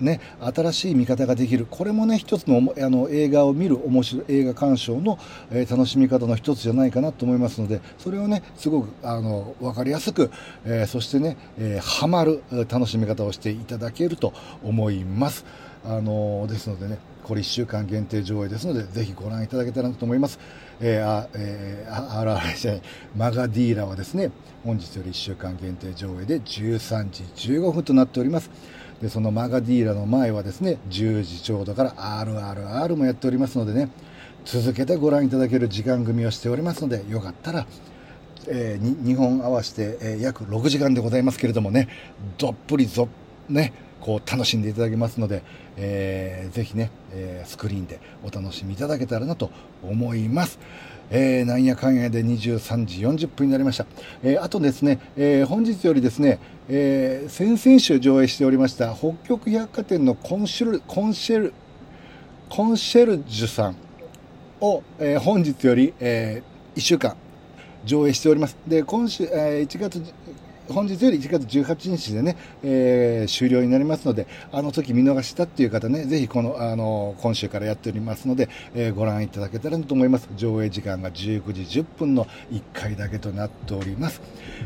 ね新しい見方ができるこれもね一つのあの映画を見る面白い映画鑑賞の、えー、楽しみ方の一つじゃないかなと思いますのでそれをねすごくあの分かりやすく、えー、そしてね、えー、ハマる楽しみ方をしていただけると思います。あのですのでねこれ1週間限定上映ですのでぜひご覧いただけたらと思います。えー、あ、えー、あらあらじゃない、マガディーラはですね、本日より1週間限定上映で13時15分となっております。で、そのマガディーラの前はですね、10時ちょうどから RRR もやっておりますのでね、続けてご覧いただける時間組をしておりますので、よかったら、えー、2本合わせて、えー、約6時間でございますけれどもね、どっぷりぞ、ね、こう楽しんでいただけますので、えー、ぜひね、えー、スクリーンでお楽しみいただけたらなと思います。えー、なんやかんやで23時40分になりました。えー、あとですね、えー、本日よりですね、えー、先々週上映しておりました北極百貨店のコンシェル、コンシェル、コンシェルジュさんを、えー、本日より、えー、1週間上映しております。で、今週、えー、1月本日より1月18日でね、えー、終了になりますので、あの時見逃したっていう方ね、ぜひこの、あの、今週からやっておりますので、えー、ご覧いただけたらと思います。上映時間が19時10分の1回だけとなっております。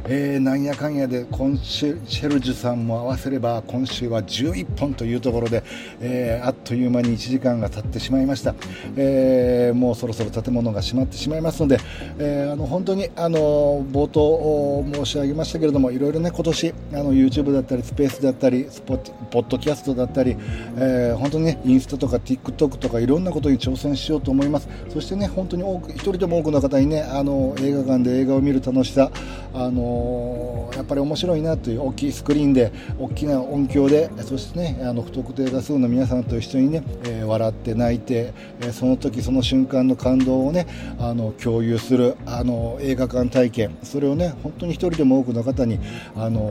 えー、なんやかんやで、今週、シェルジュさんも合わせれば、今週は11本というところで、えー、あっという間に1時間が経ってしまいました。えー、もうそろそろ建物が閉まってしまいますので、えー、あの、本当に、あの、冒頭申し上げましたけれども、いろいろね、今年、あの、YouTube だったり、スペースだったり、スポポッドキャストだったり、えー、本当にね、インスタとか TikTok とかいろんなことに挑戦しようと思います。そしてね、本当に多く、一人でも多くの方にね、あの、映画館で映画を見る楽しさ、あのやっぱり面白いなという大きいスクリーンで、大きな音響で、そしてね、あの、不特定多数の皆さんと一緒にね、えー、笑って泣いて、えー、その時その瞬間の感動をね、あの、共有する、あの、映画館体験、それをね、本当に一人でも多くの方に、あの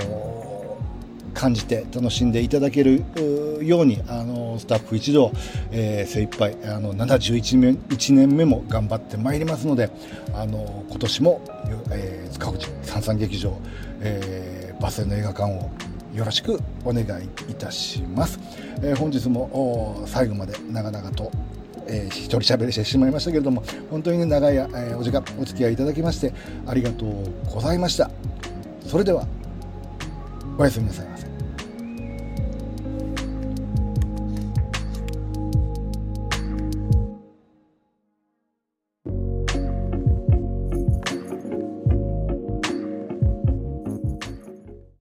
感じて楽しんでいただけるようにあのスタッフ一同、えー、精一杯あの71年 ,1 年目も頑張ってまいりますのであの今年も、えー、塚口三三劇場、えー、バスへの映画館をよろしくお願いいたします、えー、本日も最後まで長々とえー、一人喋りしてしまいましたけれども本当に、ね、長い、えー、お時間お付き合いいただきましてありがとうございました。それではおやすみなさいませ。